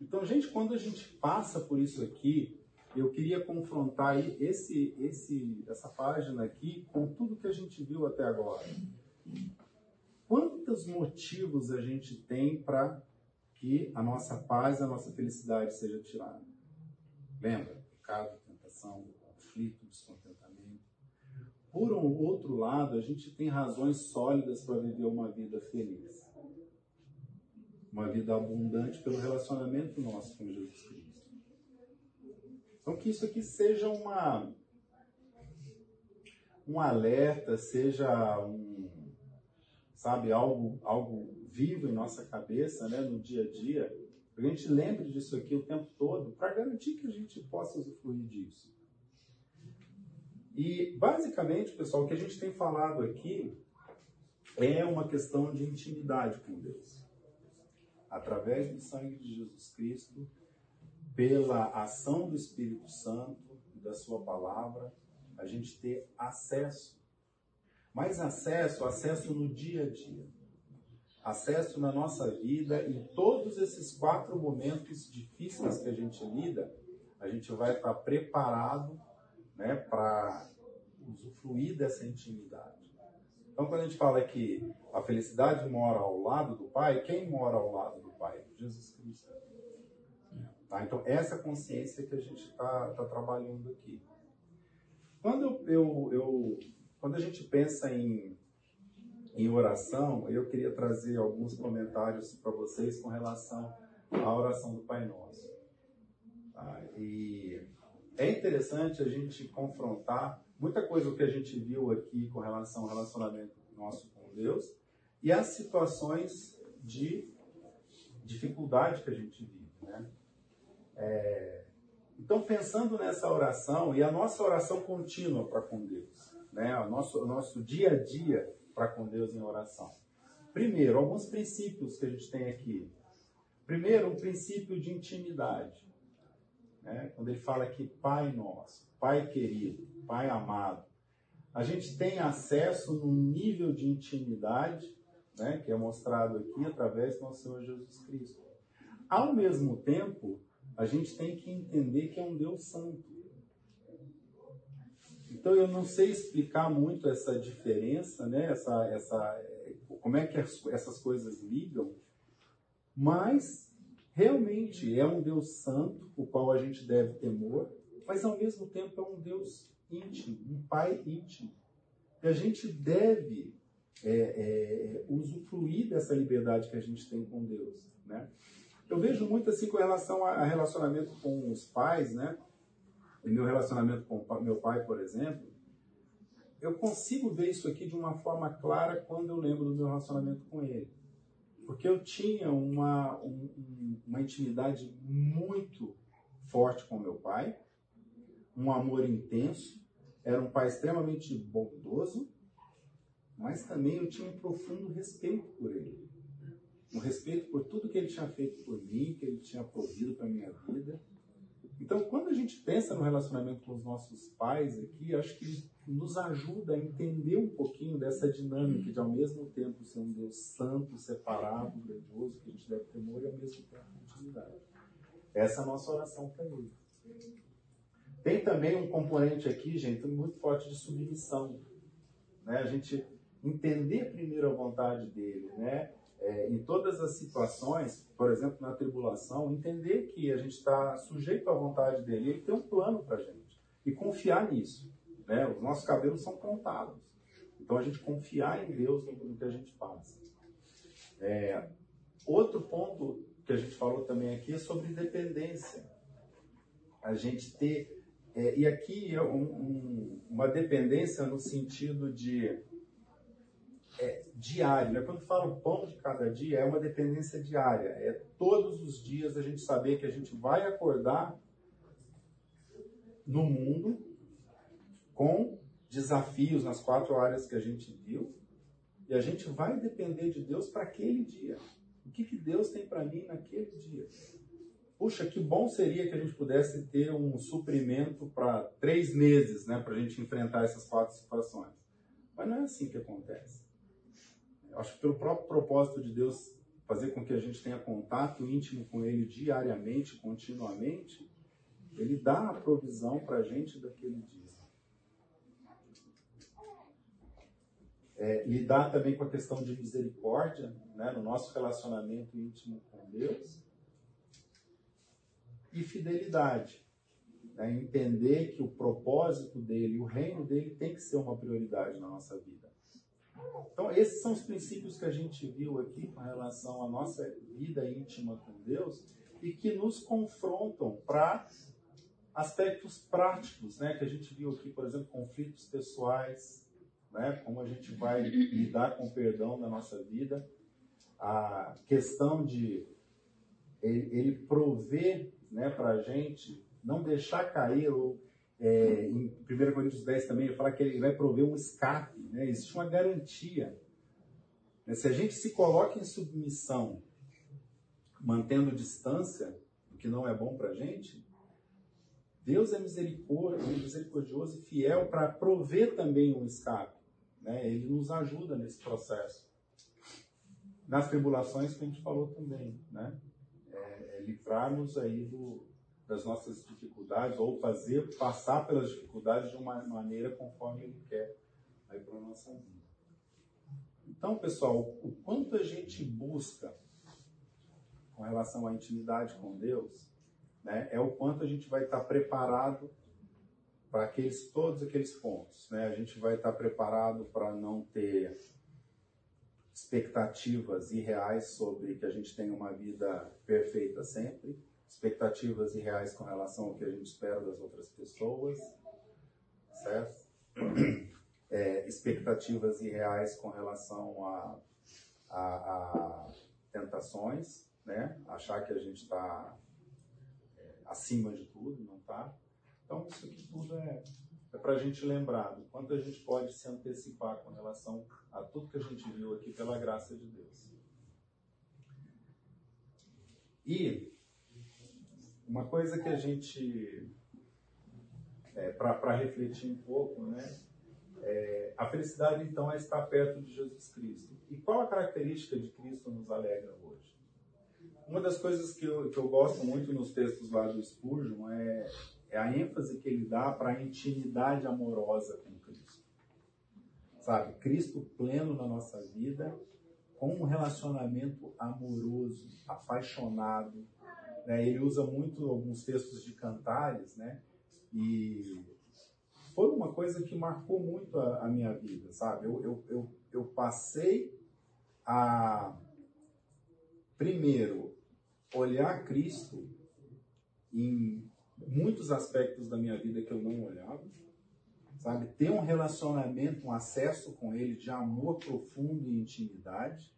Então, gente, quando a gente passa por isso aqui, eu queria confrontar esse, esse, essa página aqui com tudo que a gente viu até agora. Quantos motivos a gente tem para que a nossa paz, a nossa felicidade seja tirada? Lembra? Pecado, tentação, conflito, descontentamento. Por um outro lado, a gente tem razões sólidas para viver uma vida feliz. Uma vida abundante pelo relacionamento nosso com Jesus Cristo. Então que isso aqui seja uma um alerta, seja um sabe algo algo vivo em nossa cabeça, né, no dia a dia, a gente lembre disso aqui o tempo todo, para garantir que a gente possa usufruir disso. E basicamente, pessoal, o que a gente tem falado aqui é uma questão de intimidade com Deus. Através do sangue de Jesus Cristo, pela ação do Espírito Santo da Sua palavra, a gente ter acesso. Mais acesso, acesso no dia a dia. Acesso na nossa vida, em todos esses quatro momentos difíceis que a gente lida, a gente vai estar preparado né, para usufruir dessa intimidade. Então, quando a gente fala que a felicidade mora ao lado do Pai, quem mora ao lado do Pai? Jesus Cristo. Tá? Então, essa consciência que a gente está tá trabalhando aqui. Quando, eu, eu, quando a gente pensa em em oração, eu queria trazer alguns comentários para vocês com relação à oração do Pai Nosso. Tá? E é interessante a gente confrontar muita coisa que a gente viu aqui com relação ao relacionamento nosso com Deus e as situações de dificuldade que a gente vive. Né? É, então, pensando nessa oração e a nossa oração contínua para com Deus, né? o, nosso, o nosso dia a dia para com Deus em oração. Primeiro, alguns princípios que a gente tem aqui. Primeiro, um princípio de intimidade. Né? Quando ele fala aqui, Pai nosso, Pai querido, Pai amado. A gente tem acesso num nível de intimidade, né, que é mostrado aqui através do nosso Senhor Jesus Cristo. Ao mesmo tempo, a gente tem que entender que é um Deus santo. Então eu não sei explicar muito essa diferença, né? Essa, essa, como é que essas coisas ligam, mas realmente é um Deus santo, o qual a gente deve temor, mas ao mesmo tempo é um Deus íntimo, um Pai íntimo. E a gente deve é, é, usufruir dessa liberdade que a gente tem com Deus, né? Eu vejo muito assim com relação a relacionamento com os pais, né? Em meu relacionamento com meu pai, por exemplo, eu consigo ver isso aqui de uma forma clara quando eu lembro do meu relacionamento com ele. Porque eu tinha uma, um, uma intimidade muito forte com meu pai, um amor intenso, era um pai extremamente bondoso, mas também eu tinha um profundo respeito por ele. Um respeito por tudo que ele tinha feito por mim, que ele tinha provido para minha vida. Então, quando a gente pensa no relacionamento com os nossos pais aqui, acho que nos ajuda a entender um pouquinho dessa dinâmica de, ao mesmo tempo, ser um Deus santo, separado, grandioso, que a gente deve temor, e ao mesmo tempo intimidade. Essa é a nossa oração para ele. Tem também um componente aqui, gente, muito forte de submissão. Né? A gente entender primeiro a vontade dele, né? É, em todas as situações, por exemplo, na tribulação, entender que a gente está sujeito à vontade dele, ele tem um plano para a gente. E confiar nisso. Né? Os nossos cabelos são contados. Então a gente confiar em Deus no, que a gente faz. É, outro ponto que a gente falou também aqui é sobre dependência. A gente ter. É, e aqui é um, um, uma dependência no sentido de é, diário. Né? Quando fala o pão de cada dia, é uma dependência diária. É todos os dias a gente saber que a gente vai acordar no mundo com desafios nas quatro áreas que a gente viu e a gente vai depender de Deus para aquele dia. O que, que Deus tem para mim naquele dia? Puxa, que bom seria que a gente pudesse ter um suprimento para três meses, né, para a gente enfrentar essas quatro situações. Mas não é assim que acontece acho que pelo próprio propósito de Deus fazer com que a gente tenha contato íntimo com Ele diariamente, continuamente, Ele dá a provisão para a gente daquele dia. É, lidar também com a questão de misericórdia, né, no nosso relacionamento íntimo com Deus. E fidelidade. Né, entender que o propósito dele, o reino dele tem que ser uma prioridade na nossa vida. Então, esses são os princípios que a gente viu aqui com relação à nossa vida íntima com Deus e que nos confrontam para aspectos práticos, né? Que a gente viu aqui, por exemplo, conflitos pessoais, né? Como a gente vai lidar com o perdão na nossa vida, a questão de ele, ele prover, né, para a gente não deixar cair ou é, em 1 Coríntios 10 também, ele fala que ele vai prover um escape, né? existe uma garantia. Né? Se a gente se coloca em submissão, mantendo distância, o que não é bom para a gente, Deus é misericordioso e fiel para prover também um escape. Né? Ele nos ajuda nesse processo. Nas tribulações que a gente falou também, né? É, é livrar-nos aí do, das nossas dificuldades ou fazer passar pelas dificuldades de uma maneira conforme Ele quer aí para a nossa vida. Então, pessoal, o quanto a gente busca com relação à intimidade com Deus, né, é o quanto a gente vai estar preparado para aqueles todos aqueles pontos, né? A gente vai estar preparado para não ter expectativas irreais sobre que a gente tenha uma vida perfeita sempre, expectativas irreais com relação ao que a gente espera das outras pessoas, certo? É, expectativas irreais com relação a, a, a tentações, né? Achar que a gente está é, acima de tudo, não está. Então isso aqui tudo é é para a gente lembrar do quanto a gente pode se antecipar com relação a tudo que a gente viu aqui pela graça de Deus. E uma coisa que a gente, é, para refletir um pouco, né? É, a felicidade então é estar perto de Jesus Cristo. E qual a característica de Cristo nos alegra hoje? Uma das coisas que eu, que eu gosto muito nos textos lá do Spurgeon é é a ênfase que ele dá para a intimidade amorosa com Cristo. Sabe? Cristo pleno na nossa vida, com um relacionamento amoroso, apaixonado. Né? Ele usa muito alguns textos de cantares, né? E foi uma coisa que marcou muito a, a minha vida, sabe? Eu, eu, eu, eu passei a, primeiro, olhar Cristo em muitos aspectos da minha vida que eu não olhava, sabe? Ter um relacionamento, um acesso com Ele de amor profundo e intimidade,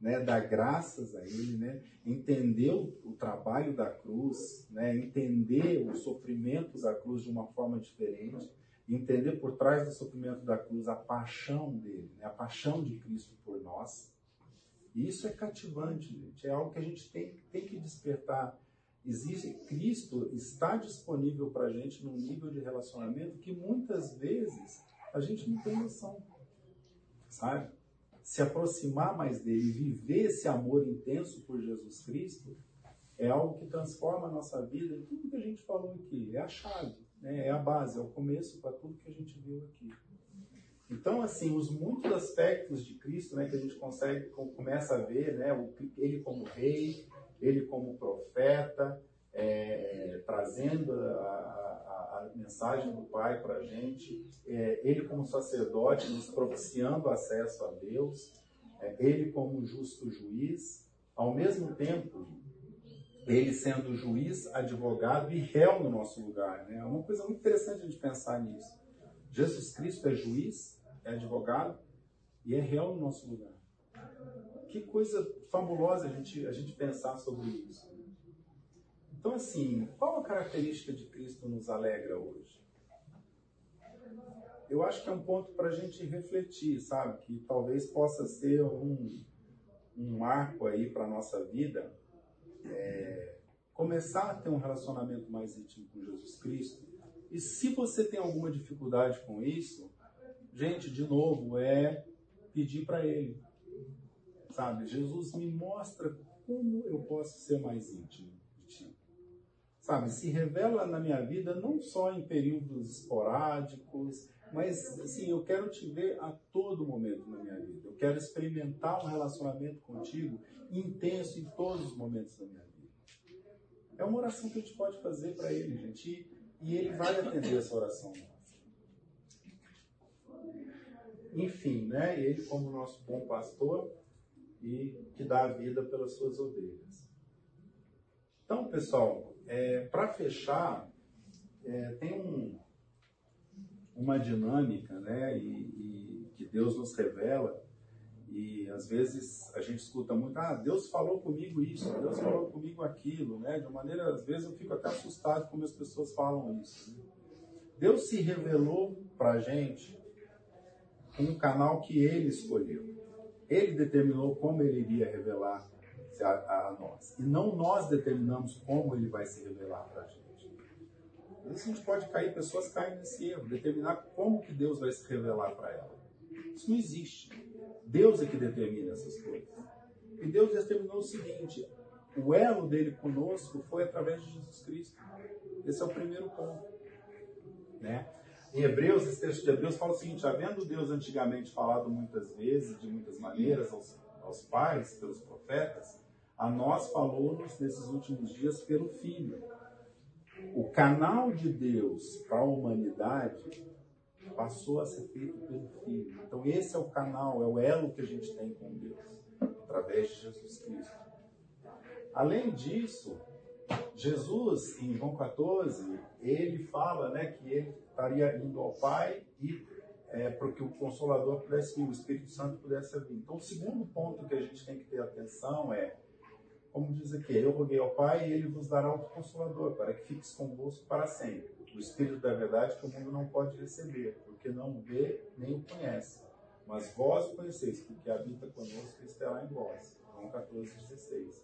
né? Dar graças a Ele, né? Entender o, trabalho da cruz, né? Entender o sofrimento da cruz de uma forma diferente, entender por trás do sofrimento da cruz a paixão dele, né? a paixão de Cristo por nós. E isso é cativante, gente. É algo que a gente tem, tem que despertar existe Cristo está disponível para a gente num nível de relacionamento que muitas vezes a gente não tem noção, sabe? Se aproximar mais dele, viver esse amor intenso por Jesus Cristo, é algo que transforma a nossa vida em tudo que a gente falou aqui. É a chave, né? é a base, é o começo para tudo que a gente viu aqui. Então, assim, os muitos aspectos de Cristo né, que a gente consegue, começa a ver, né, ele como rei, ele como profeta, é, trazendo a, a, a, mensagem do Pai para a gente, é, ele como sacerdote nos propiciando acesso a Deus, é, ele como justo juiz, ao mesmo tempo ele sendo juiz, advogado e réu no nosso lugar. Né? É uma coisa muito interessante a gente pensar nisso. Jesus Cristo é juiz, é advogado e é réu no nosso lugar. Que coisa fabulosa a gente, a gente pensar sobre isso. Então, assim, qual a característica de Cristo nos alegra hoje? Eu acho que é um ponto para a gente refletir, sabe? Que talvez possa ser um, um marco aí para a nossa vida. É, começar a ter um relacionamento mais íntimo com Jesus Cristo. E se você tem alguma dificuldade com isso, gente, de novo, é pedir para Ele sabe? Jesus me mostra como eu posso ser mais íntimo. Sabe? Se revela na minha vida não só em períodos esporádicos, mas assim, eu quero te ver a todo momento na minha vida. Eu quero experimentar um relacionamento contigo intenso em todos os momentos da minha vida. É uma oração que a gente pode fazer para ele, gente, e ele vai atender essa oração. Enfim, né? Ele, como nosso bom pastor, e que dá a vida pelas suas ovelhas. Então, pessoal, é, para fechar, é, tem um, uma dinâmica né, e, e, que Deus nos revela, e às vezes a gente escuta muito, ah, Deus falou comigo isso, Deus falou comigo aquilo, né? De maneira, às vezes eu fico até assustado como as pessoas falam isso. Né? Deus se revelou para a gente um canal que Ele escolheu. Ele determinou como ele iria revelar a, a, nós. E não nós determinamos como ele vai se revelar para a gente. Às vezes a gente pode cair, pessoas caem nesse erro, determinar como que Deus vai se revelar para ela. Isso não existe. Deus é que determina essas coisas. E Deus determinou o seguinte: o elo dele conosco foi através de Jesus Cristo. Esse é o primeiro ponto. Né? Em Hebreus, esse texto de Hebreus fala o seguinte: havendo Deus antigamente falado muitas vezes, de muitas maneiras, aos, aos pais, pelos profetas, a nós falou-nos nesses últimos dias pelo Filho. O canal de Deus para a humanidade passou a ser feito pelo Filho. Então esse é o canal, é o elo que a gente tem com Deus, através de Jesus Cristo. Além disso, Jesus, em João 14, ele fala né, que ele estaria indo ao Pai e é, para que o Consolador pudesse vir, o Espírito Santo pudesse vir. Então, o segundo ponto que a gente tem que ter atenção é, como diz aqui, eu roguei ao Pai e ele vos dará o Consolador, para que fiques convosco para sempre. O Espírito da verdade que o mundo não pode receber, porque não o vê nem o conhece. Mas vós o conheceis, porque habita conosco e estará em vós. João 14, 16.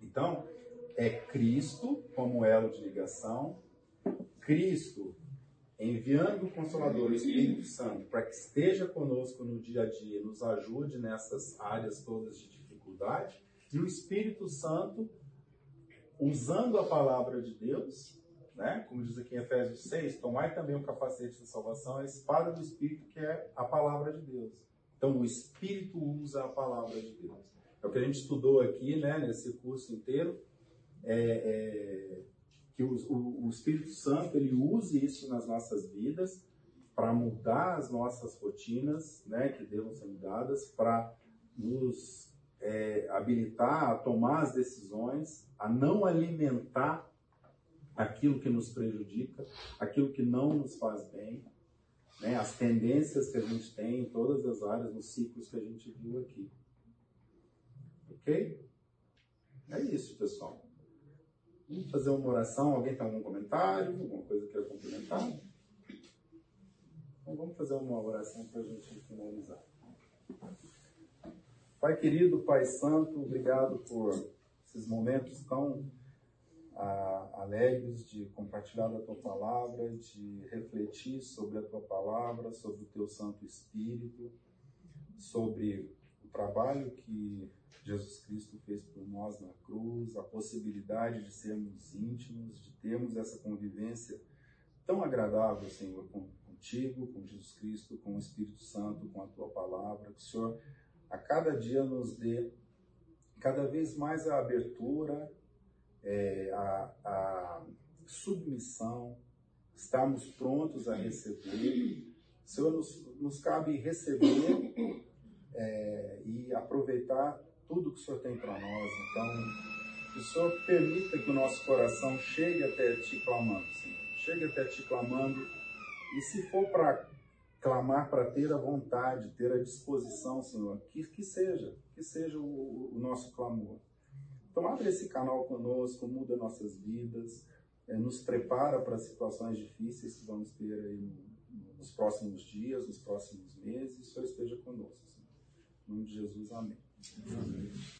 Então, é Cristo como elo de ligação, Cristo enviando o Consolador, o Espírito Santo, para que esteja conosco no dia a dia, nos ajude nessas áreas todas de dificuldade, e o Espírito Santo usando a palavra de Deus, né? como diz aqui em Efésios 6, tomai também o capacete da salvação, a espada do Espírito, que é a palavra de Deus. Então, o Espírito usa a palavra de Deus. É o que a gente estudou aqui, né, nesse curso inteiro, é, é, que o, o, o, Espírito Santo ele use isso nas nossas vidas para mudar as nossas rotinas, né, que devam ser mudadas, para nos é, habilitar a tomar as decisões, a não alimentar aquilo que nos prejudica, aquilo que não nos faz bem, né, as tendências que a gente tem em todas as áreas, nos ciclos que a gente viu aqui. Ok? É isso, pessoal. Vamos fazer uma oração. Alguém tem algum comentário? Alguma coisa que queira complementar? Então vamos fazer uma oração para a gente finalizar. Pai querido, Pai Santo, obrigado por esses momentos tão ah, alegres de compartilhar a tua palavra, de refletir sobre a tua palavra, sobre o teu Santo Espírito, sobre o trabalho que Jesus Cristo fez por nós na cruz, a possibilidade de sermos íntimos, de termos essa convivência tão agradável, Senhor, contigo, com Jesus Cristo, com o Espírito Santo, com a tua palavra, que o Senhor a cada dia nos dê cada vez mais a abertura, é, a, a submissão, estarmos prontos a receber. Senhor, nos, nos cabe receber é, e aproveitar tudo que o Senhor tem para nós. Então, que o Senhor permita que o nosso coração chegue até Ti clamando, Senhor. Chegue até Ti clamando. E se for para clamar, para ter a vontade, ter a disposição, Senhor, que, que seja, que seja o, o nosso clamor. Então, abre esse canal conosco, muda nossas vidas, é, nos prepara para situações difíceis que vamos ter aí no, nos próximos dias, nos próximos meses. O Senhor esteja conosco. Senhor. Em nome de Jesus, amém. Amém.